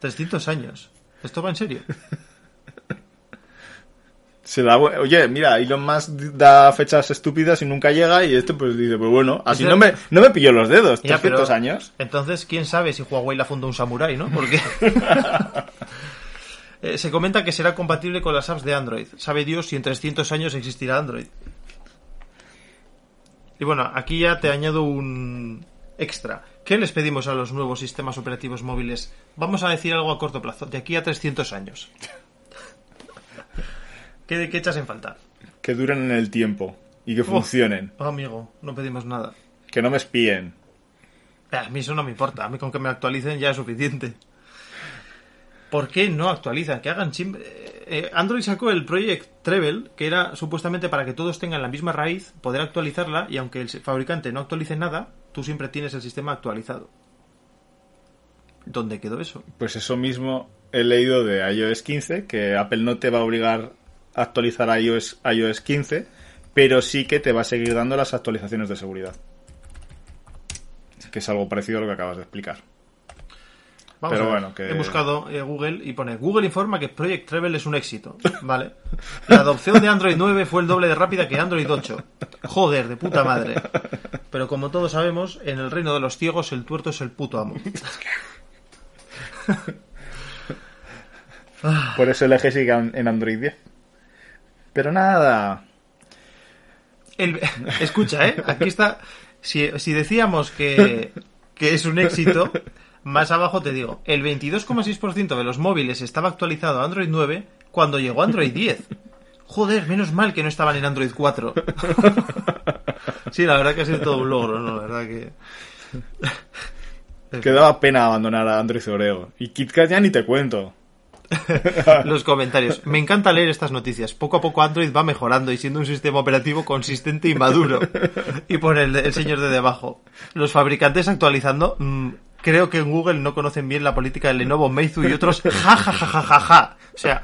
300 años. ¿Esto va en serio? Se da, oye, mira, Elon Musk da fechas estúpidas y nunca llega y este pues dice, pues bueno, así no me, no me pilló los dedos, Ya, 300 pero- años. Entonces, ¿quién sabe si Huawei la fundó un samurái, no? Porque... Eh, se comenta que será compatible con las apps de Android. Sabe Dios si en 300 años existirá Android. Y bueno, aquí ya te añado un extra. ¿Qué les pedimos a los nuevos sistemas operativos móviles? Vamos a decir algo a corto plazo, de aquí a 300 años. ¿Qué, qué echas en falta? Que duren en el tiempo y que funcionen. Oh, amigo, no pedimos nada. Que no me espíen. Eh, A mí eso no me importa, a mí con que me actualicen ya es suficiente. ¿Por qué no actualizan? Que hagan siempre... eh, Android sacó el Project Treble, que era supuestamente para que todos tengan la misma raíz, poder actualizarla, y aunque el fabricante no actualice nada, tú siempre tienes el sistema actualizado. ¿Dónde quedó eso? Pues eso mismo he leído de iOS 15, que Apple no te va a obligar actualizar a iOS, iOS 15, pero sí que te va a seguir dando las actualizaciones de seguridad. Que es algo parecido a lo que acabas de explicar. Vamos Pero bueno, que- He buscado eh, Google y pone Google informa que Project Treble es un éxito. Vale. La adopción de Android 9 fue el doble de rápida que Android 8. Joder, de puta madre. Pero como todos sabemos, en el reino de los ciegos el tuerto es el puto amo. Por eso el eje sigue en Android 10. Pero nada. El- escucha, ¿eh? Aquí está. Si, si decíamos que, que es un éxito, más abajo te digo, el 22,6% de los móviles estaba actualizado a Android 9 cuando llegó Android 10. Joder, menos mal que no estaban en Android 4. Sí, la verdad que ha sido todo un logro, ¿no? La verdad que... Que daba pena abandonar a Android Oreo. Y KitKat ya ni te cuento. Los comentarios. Me encanta leer estas noticias. Poco a poco Android va mejorando y siendo un sistema operativo consistente y maduro. Y pone el, el señor de debajo. Los fabricantes actualizando. mm, creo que en Google no conocen bien la política de Lenovo, Meizu y otros. Ja, ja, ja, ja, ja, ja. O sea,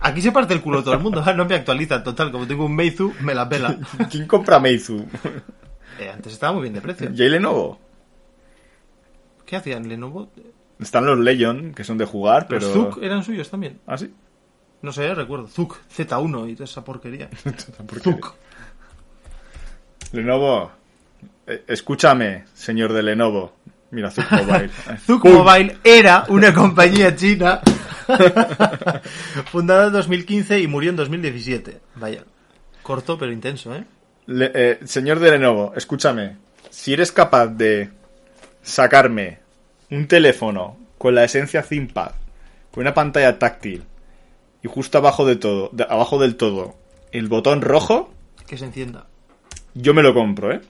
aquí se parte el culo todo el mundo. Ah, No me actualizan. Total, como tengo un Meizu, me la pela. ¿Quién compra Meizu? Eh, antes estaba muy bien de precio. ¿Y Lenovo? ¿Qué hacían Lenovo? Están los Legion, que son de jugar, Los pero... Zuk eran suyos también. ¿Ah, sí? No sé, recuerdo. Zuk, Z1 y toda esa porquería. Porque Zuk. Lenovo, eh, escúchame, señor de Lenovo. Mira, Zuk Mobile. ¡Pum! Mobile era una compañía china fundada en 2015 y murió en 2017. Vaya, corto pero intenso, ¿eh? Le- eh, señor de Lenovo, escúchame. Si eres capaz de sacarme un teléfono con la esencia ThinkPad, con una pantalla táctil y justo abajo de todo, de- abajo del todo, el botón rojo, Que se encienda. yo me lo compro, ¿eh?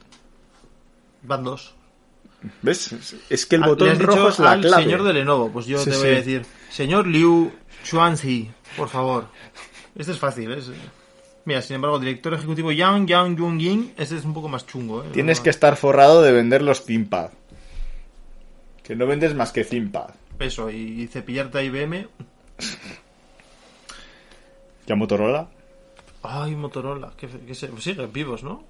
Van dos. ¿Ves? Es que el Ah, botón dicho rojo es la al clave. señor de Lenovo. Pues yo Sí, te voy sí. a decir, señor Liu Xuanzi, por favor. Este es fácil, ¿eh? Mira, sin embargo, director ejecutivo Yang Yang Jung Ying, este es un poco más chungo, ¿eh? Tienes que estar forrado de vender los ThinkPad. Que no vendes más que ThinkPad. Eso, y cepillarte a IBM. ¿Ya Motorola? Ay, Motorola, que, que se, siguen vivos, ¿no?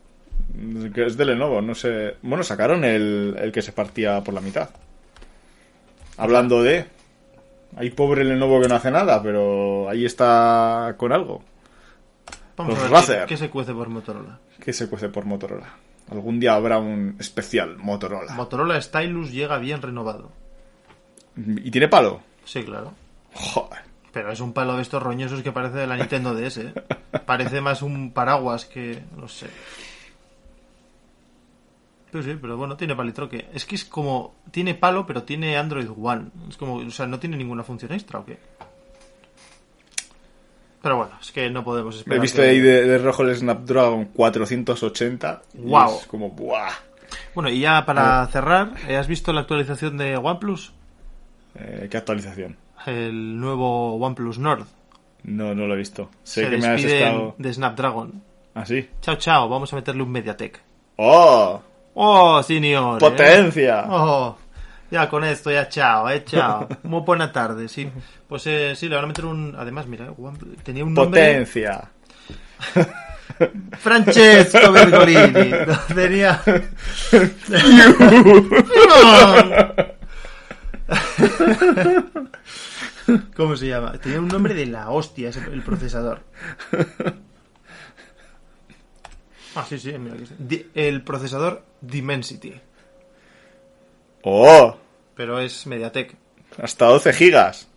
Que es de Lenovo, no sé. Bueno, sacaron el, el que se partía por la mitad. Hablando de. Hay pobre Lenovo que no hace nada, pero ahí está con algo. Vamos Los a ver qué, qué se cuece por Motorola. Que se cuece por Motorola. Algún día habrá un especial Motorola. Motorola Stylus llega bien renovado. ¿Y tiene palo? Sí, claro. Joder. Pero es un palo de estos roñosos que parece de la Nintendo DS. ¿eh? Parece más un paraguas que. No sé. Pues sí, pero bueno, tiene palitroque. Es que es como. Tiene palo, pero tiene Android One. Es como. O sea, no tiene ninguna función extra, ¿o qué? Pero bueno, es que no podemos He esperar. visto que- ahí de, de rojo el Snapdragon 480. y Guau. Es como, ¡buah! Bueno, y ya para cerrar, ¿eh, ¿has visto la actualización de OnePlus? Eh, ¿Qué actualización? El nuevo OnePlus Nord. No, no lo he visto. Sé Se que me has estado. de Snapdragon. ¿Ah, sí? Chao, chao, vamos a meterle un MediaTek. ¡Oh! ¡Oh, señor! ¿eh? ¡Potencia! Oh, ya con esto, ya chao, eh, chao. Muy buena tarde, sí. Pues eh, sí, le van a meter un... Además, mira, tenía un nombre... ¡Potencia! Francesco Bergolini. No, tenía... ¿Cómo se llama? Tenía un nombre de la hostia ese- el procesador. Ah, sí, sí, mira El procesador Dimensity. ¡Oh! Pero es MediaTek. Hasta 12 gigas.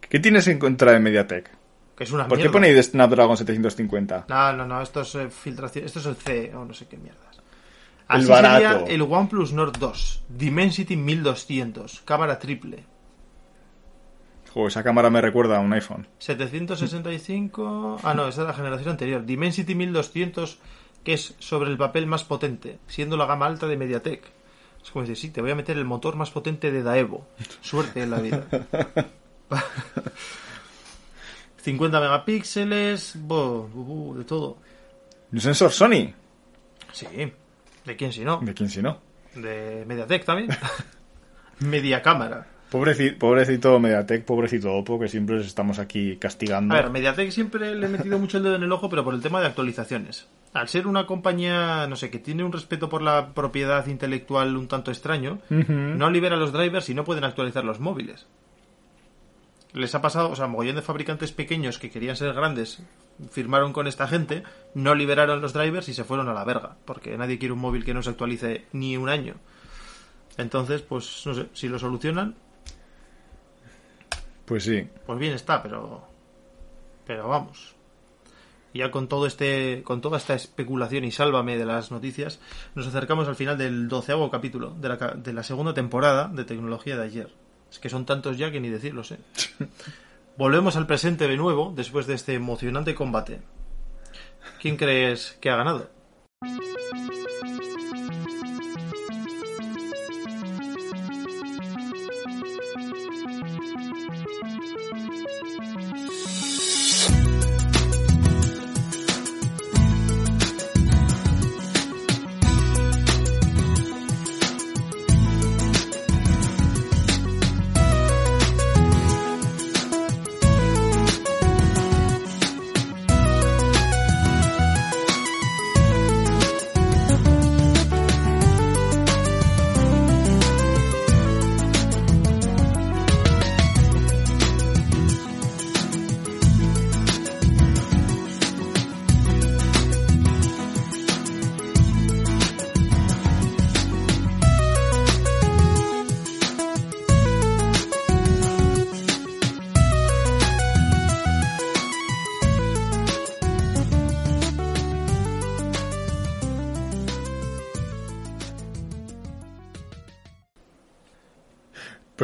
¿Qué tienes en contra de MediaTek? Que es una ¿Por qué ponéis de Snapdragon 750? No, no, no, esto es eh, filtración. Esto es el C o no sé qué mierdas. El Así barato. sería el OnePlus Nord 2. Dimensity 1200. Cámara triple. Joder, esa cámara me recuerda a un iPhone. 765. Ah, no, esa es la generación anterior. Dimensity 1200, que es sobre el papel más potente, siendo la gama alta de MediaTek. Es como decir, sí, te voy a meter el motor más potente de Daevo. Suerte en la vida. 50 megapíxeles, bo, bu, bu, de todo. ¿Un sensor Sony? Sí, ¿de quién si no? ¿De quién si no? De Mediatek también. Media cámara. Pobrecito, pobrecito Mediatek, pobrecito Oppo, que siempre estamos aquí castigando. A ver, Mediatek siempre le he metido mucho el dedo en el ojo, pero por el tema de actualizaciones. Al ser una compañía, no sé, que tiene un respeto por la propiedad intelectual un tanto extraño, no libera los drivers y no pueden actualizar los móviles. Les ha pasado, o sea, mogollón de fabricantes pequeños que querían ser grandes firmaron con esta gente, no liberaron los drivers y se fueron a la verga, porque nadie quiere un móvil que no se actualice ni un año. Entonces, pues, no sé, si lo solucionan, Pues sí. pues bien está, pero pero vamos. Ya con todo este con toda esta especulación y sálvame de las noticias, nos acercamos al final del doceavo capítulo de la, de la segunda temporada de Tecnología de ayer. Es que son tantos ya que ni decirlo sé. Volvemos al presente de nuevo después de este emocionante combate. ¿Quién crees que ha ganado?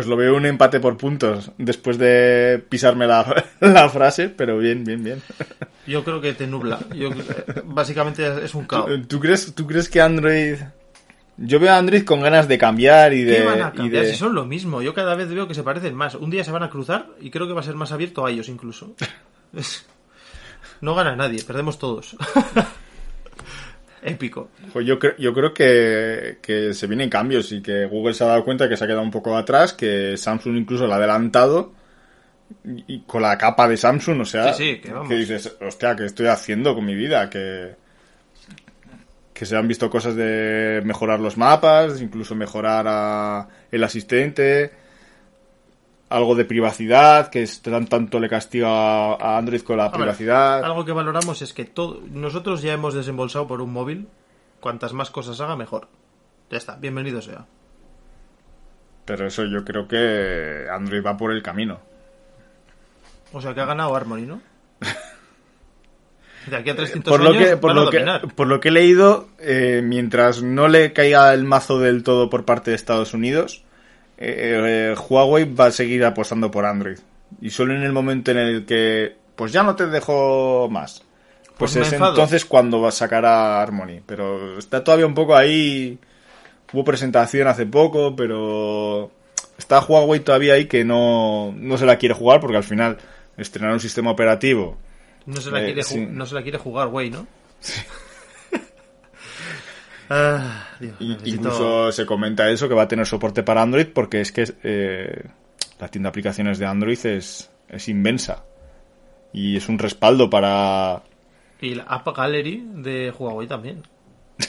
Pues lo veo un empate por puntos después de pisarme la, la frase, pero bien, bien, bien. Yo creo que te nubla. Yo, básicamente es un caos. ¿Tú crees, ¿Tú crees que Android... Yo veo a Android con ganas de cambiar y de... ¿Qué van a cambiar? de- Si son lo mismo. Yo cada vez veo que se parecen más. Un día se van a cruzar y creo que va a ser más abierto a ellos incluso. No gana nadie, perdemos todos. Épico. Yo, cre- yo creo que, que se vienen cambios y que Google se ha dado cuenta que se ha quedado un poco atrás, que Samsung incluso lo ha adelantado y, con la capa de Samsung, o sea, Sí, sí, que vamos. dices, hostia, ¿qué estoy haciendo con mi vida? Que, que se han visto cosas de mejorar los mapas, incluso mejorar a el asistente, algo de privacidad, que es- tan- tanto le castiga a Android con la A ver, privacidad. algo que valoramos es que todo, nosotros ya hemos desembolsado por un móvil. Cuantas más cosas haga, mejor. Ya está, bienvenido sea. Pero eso yo creo que Android va por el camino. O sea que ha ganado Harmony, ¿no? De aquí a 300 por lo años que por lo que por lo que he leído eh, mientras no le caiga el mazo del todo por parte de Estados Unidos eh, eh, Huawei va a seguir apostando por Android. Y solo en el momento en el que pues ya no te dejo más. Pues, Pues es entonces cuando va a sacar a Harmony. Pero está todavía un poco ahí. Hubo presentación hace poco pero está Huawei todavía ahí que no no se la quiere jugar porque al final estrenar un sistema operativo No se la, Eh, quiere, sí. no se la quiere jugar, güey, ¿no? Ah, Dios, Y- necesito- Incluso se comenta eso, que va a tener soporte para Android, porque es que eh, la tienda de aplicaciones de Android es, es inmensa. Y es un respaldo para... Y la App Gallery de Huawei también.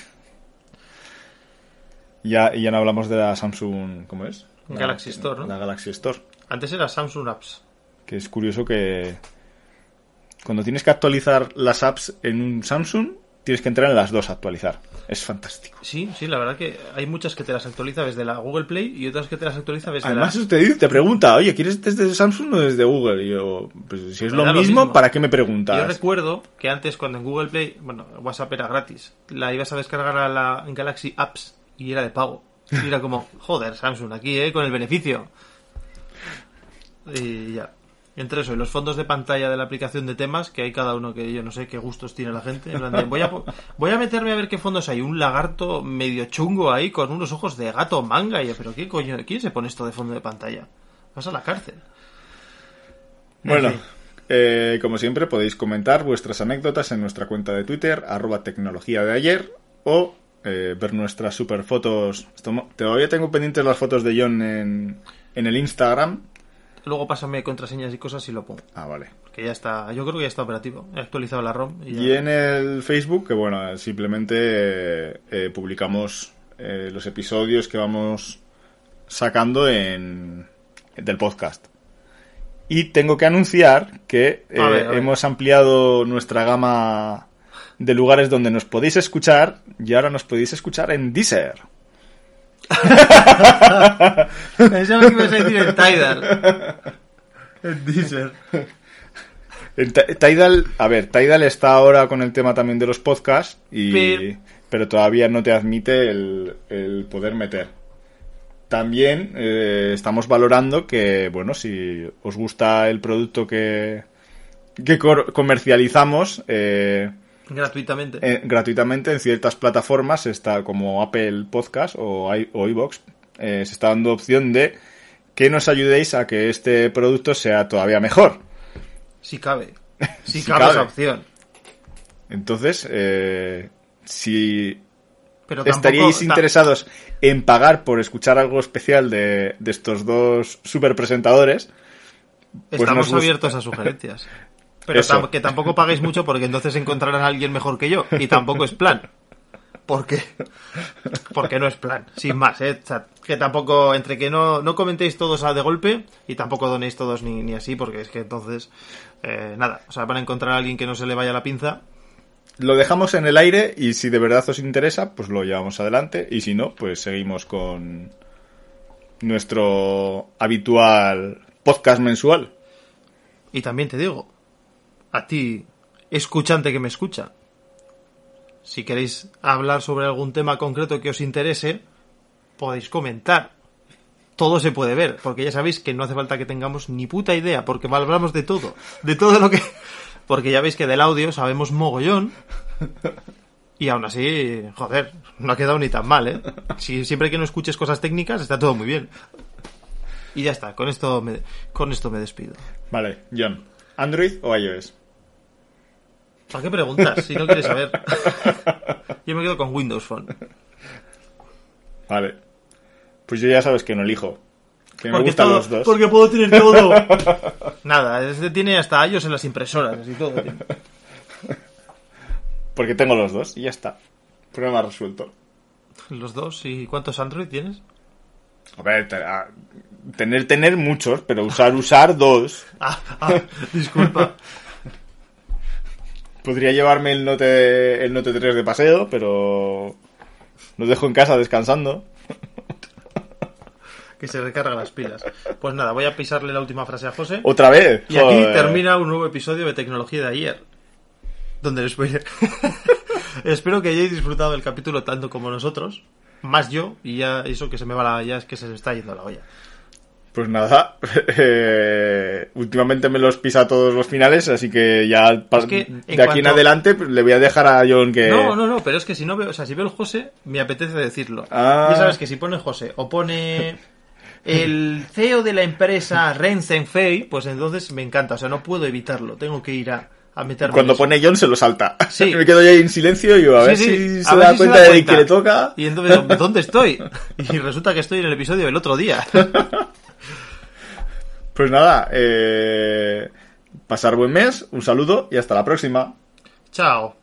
Ya, y ya no hablamos de la Samsung... ¿Cómo es? La- Galaxy Store, ¿no? La Galaxy Store. Antes era Samsung Apps. Que es curioso que... Cuando tienes que actualizar las apps en un Samsung, tienes que entrar en las dos a actualizar. Es fantástico. Sí, sí, la verdad que hay muchas que te las actualiza desde la Google Play y otras que te las actualiza desde Además, la... te, dice- te pregunta, oye, ¿quieres desde Samsung o desde Google? Y yo, pues si es lo mismo, lo mismo. ¿para qué me preguntas? Yo recuerdo que antes cuando en Google Play, bueno, WhatsApp era gratis, la ibas a descargar a la Galaxy Apps y era de pago. Y era como, joder, Samsung, aquí, ¿eh? Con el beneficio. Y ya. Entre eso y los fondos de pantalla de la aplicación de temas, que hay cada uno que yo no sé qué gustos tiene la gente. en plan de, voy, a, voy a meterme a ver qué fondos hay. Un lagarto medio chungo ahí con unos ojos de gato manga. Y yo, pero ¿qué coño? ¿Quién se pone esto de fondo de pantalla? Vas a la cárcel. En Bueno, fin. eh, como siempre podéis comentar vuestras anécdotas en nuestra cuenta de Twitter, arroba tecnología de ayer, o eh, ver nuestras super fotos. Todavía tengo pendientes las fotos de John en, en el Instagram. Luego pásame contraseñas y cosas y lo pongo. Ah, vale. Que ya está, yo creo que ya está operativo. He actualizado la ROM y ya. Y en el Facebook, que bueno, simplemente eh, eh, publicamos eh, los episodios que vamos sacando en del podcast. Y tengo que anunciar que A ver, a ver. hemos ampliado nuestra gama de lugares donde nos podéis escuchar y ahora nos podéis escuchar en Deezer. Pensaba que ibas a decir el Tidal. El Deezer. En Ti- Tidal, a ver, Tidal está ahora con el tema también de los podcasts, y, Pero- pero todavía no te admite el, el poder meter. También eh, estamos valorando que, bueno, si os gusta el producto que, que comercializamos eh, Gratuitamente. eh, gratuitamente en ciertas plataformas, está como Apple Podcast o, i- o iVoox, eh, se está dando opción de que nos ayudéis a que este producto sea todavía mejor. Si cabe. Si, Si cabe, cabe. esa opción. Entonces, eh, si Pero tampoco, estaríais ta- interesados en pagar por escuchar algo especial de, de estos dos super presentadores, pues Estamos abiertos a sugerencias. Pero tam- que tampoco paguéis mucho porque entonces encontrarán a alguien mejor que yo. Y tampoco es plan. ¿Por qué? Porque no es plan, sin más, ¿eh? O sea, que tampoco, entre que no, no comentéis todos a de golpe y tampoco donéis todos ni, ni así, porque es que entonces, eh, nada, o sea, van a encontrar a alguien que no se le vaya la pinza. lo dejamos en el aire y si de verdad os interesa, pues lo llevamos adelante y si no, pues seguimos con nuestro habitual podcast mensual. Y también te digo, a ti, escuchante que me escucha, si queréis hablar sobre algún tema concreto que os interese, podéis comentar. todo se puede ver, porque ya sabéis que no hace falta que tengamos ni puta idea, porque hablamos de todo, de todo lo que... Porque ya veis que del audio sabemos mogollón, y aún así, joder, no ha quedado ni tan mal, ¿eh? Si siempre que no escuches cosas técnicas, está todo muy bien. Y ya está, con esto me, con esto me despido. Vale, John, ¿Android o iOS? ¿Para qué preguntas si no quieres saber? Yo me quedo con Windows Phone. Vale. Pues yo ya sabes que no elijo. Que me Porque gustan todo- los dos. Porque puedo tener todo. Nada, este tiene hasta iOS en las impresoras y todo. tiene. Porque tengo los dos y ya está. Problema resuelto. Los dos, ¿y cuántos Android tienes? A ver, te- a- tener, tener muchos, pero usar, usar dos. Ah, ah, disculpa. Podría llevarme el Note, el Note 3 de paseo, pero lo dejo en casa descansando. Que se recarga las pilas. Pues nada, voy a pisarle la última frase a José. Otra vez. Y aquí termina un nuevo episodio de Tecnología de ayer. Donde el spoiler. Espero que hayáis disfrutado del capítulo tanto como nosotros. Más yo, y ya eso que se me va la. Ya es que se me está yendo la olla. Pues nada, eh, últimamente me los pisa todos los finales, así que ya Es que, de aquí en adelante pues, le voy a dejar a John que... No, no, no, pero es que si no veo, o sea, si veo el José, me apetece decirlo. Ah. Ya sabes que si pone José o pone el CEO de la empresa Renzen Fei, pues entonces me encanta, o sea, no puedo evitarlo, tengo que ir a, a meterme. Cuando en pone John se lo salta. Sí. me quedo ahí en silencio y a Sí, ver sí, si a se ver da cuenta de que le toca. Y entonces, ¿dónde estoy? Y resulta que estoy en el episodio del otro día. Pues nada, eh, pasar buen mes, un saludo y hasta la próxima. Chao.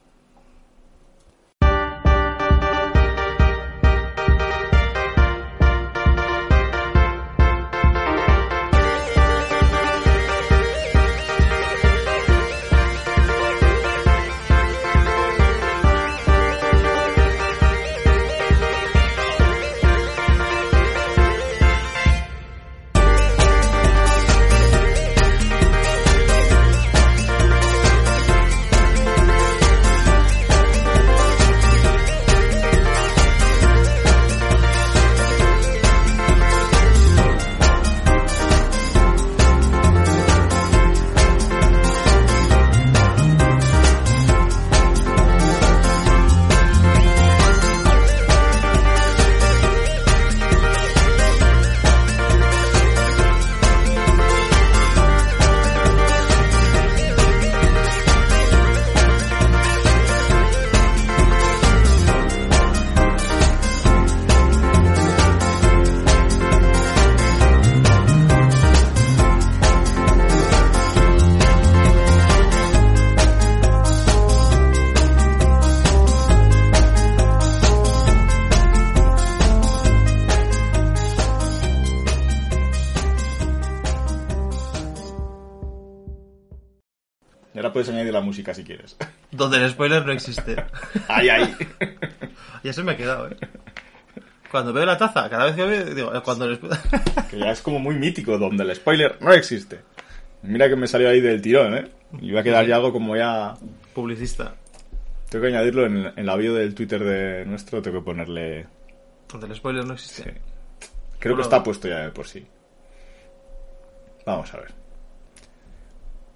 Música si quieres. Donde el spoiler no existe. Ay, ay. Ya se me ha quedado, ¿eh? Cuando veo la taza, cada vez que veo, digo, eh, cuando el spo- Que ya es como muy mítico, donde el spoiler no existe. Mira que me salió ahí del tirón, ¿eh? Y va a quedar ya algo como ya... Publicista. Tengo que añadirlo en, en la bio del Twitter de nuestro, tengo que ponerle... Donde el spoiler no existe. Creo que está puesto ya de por sí. Vamos a ver.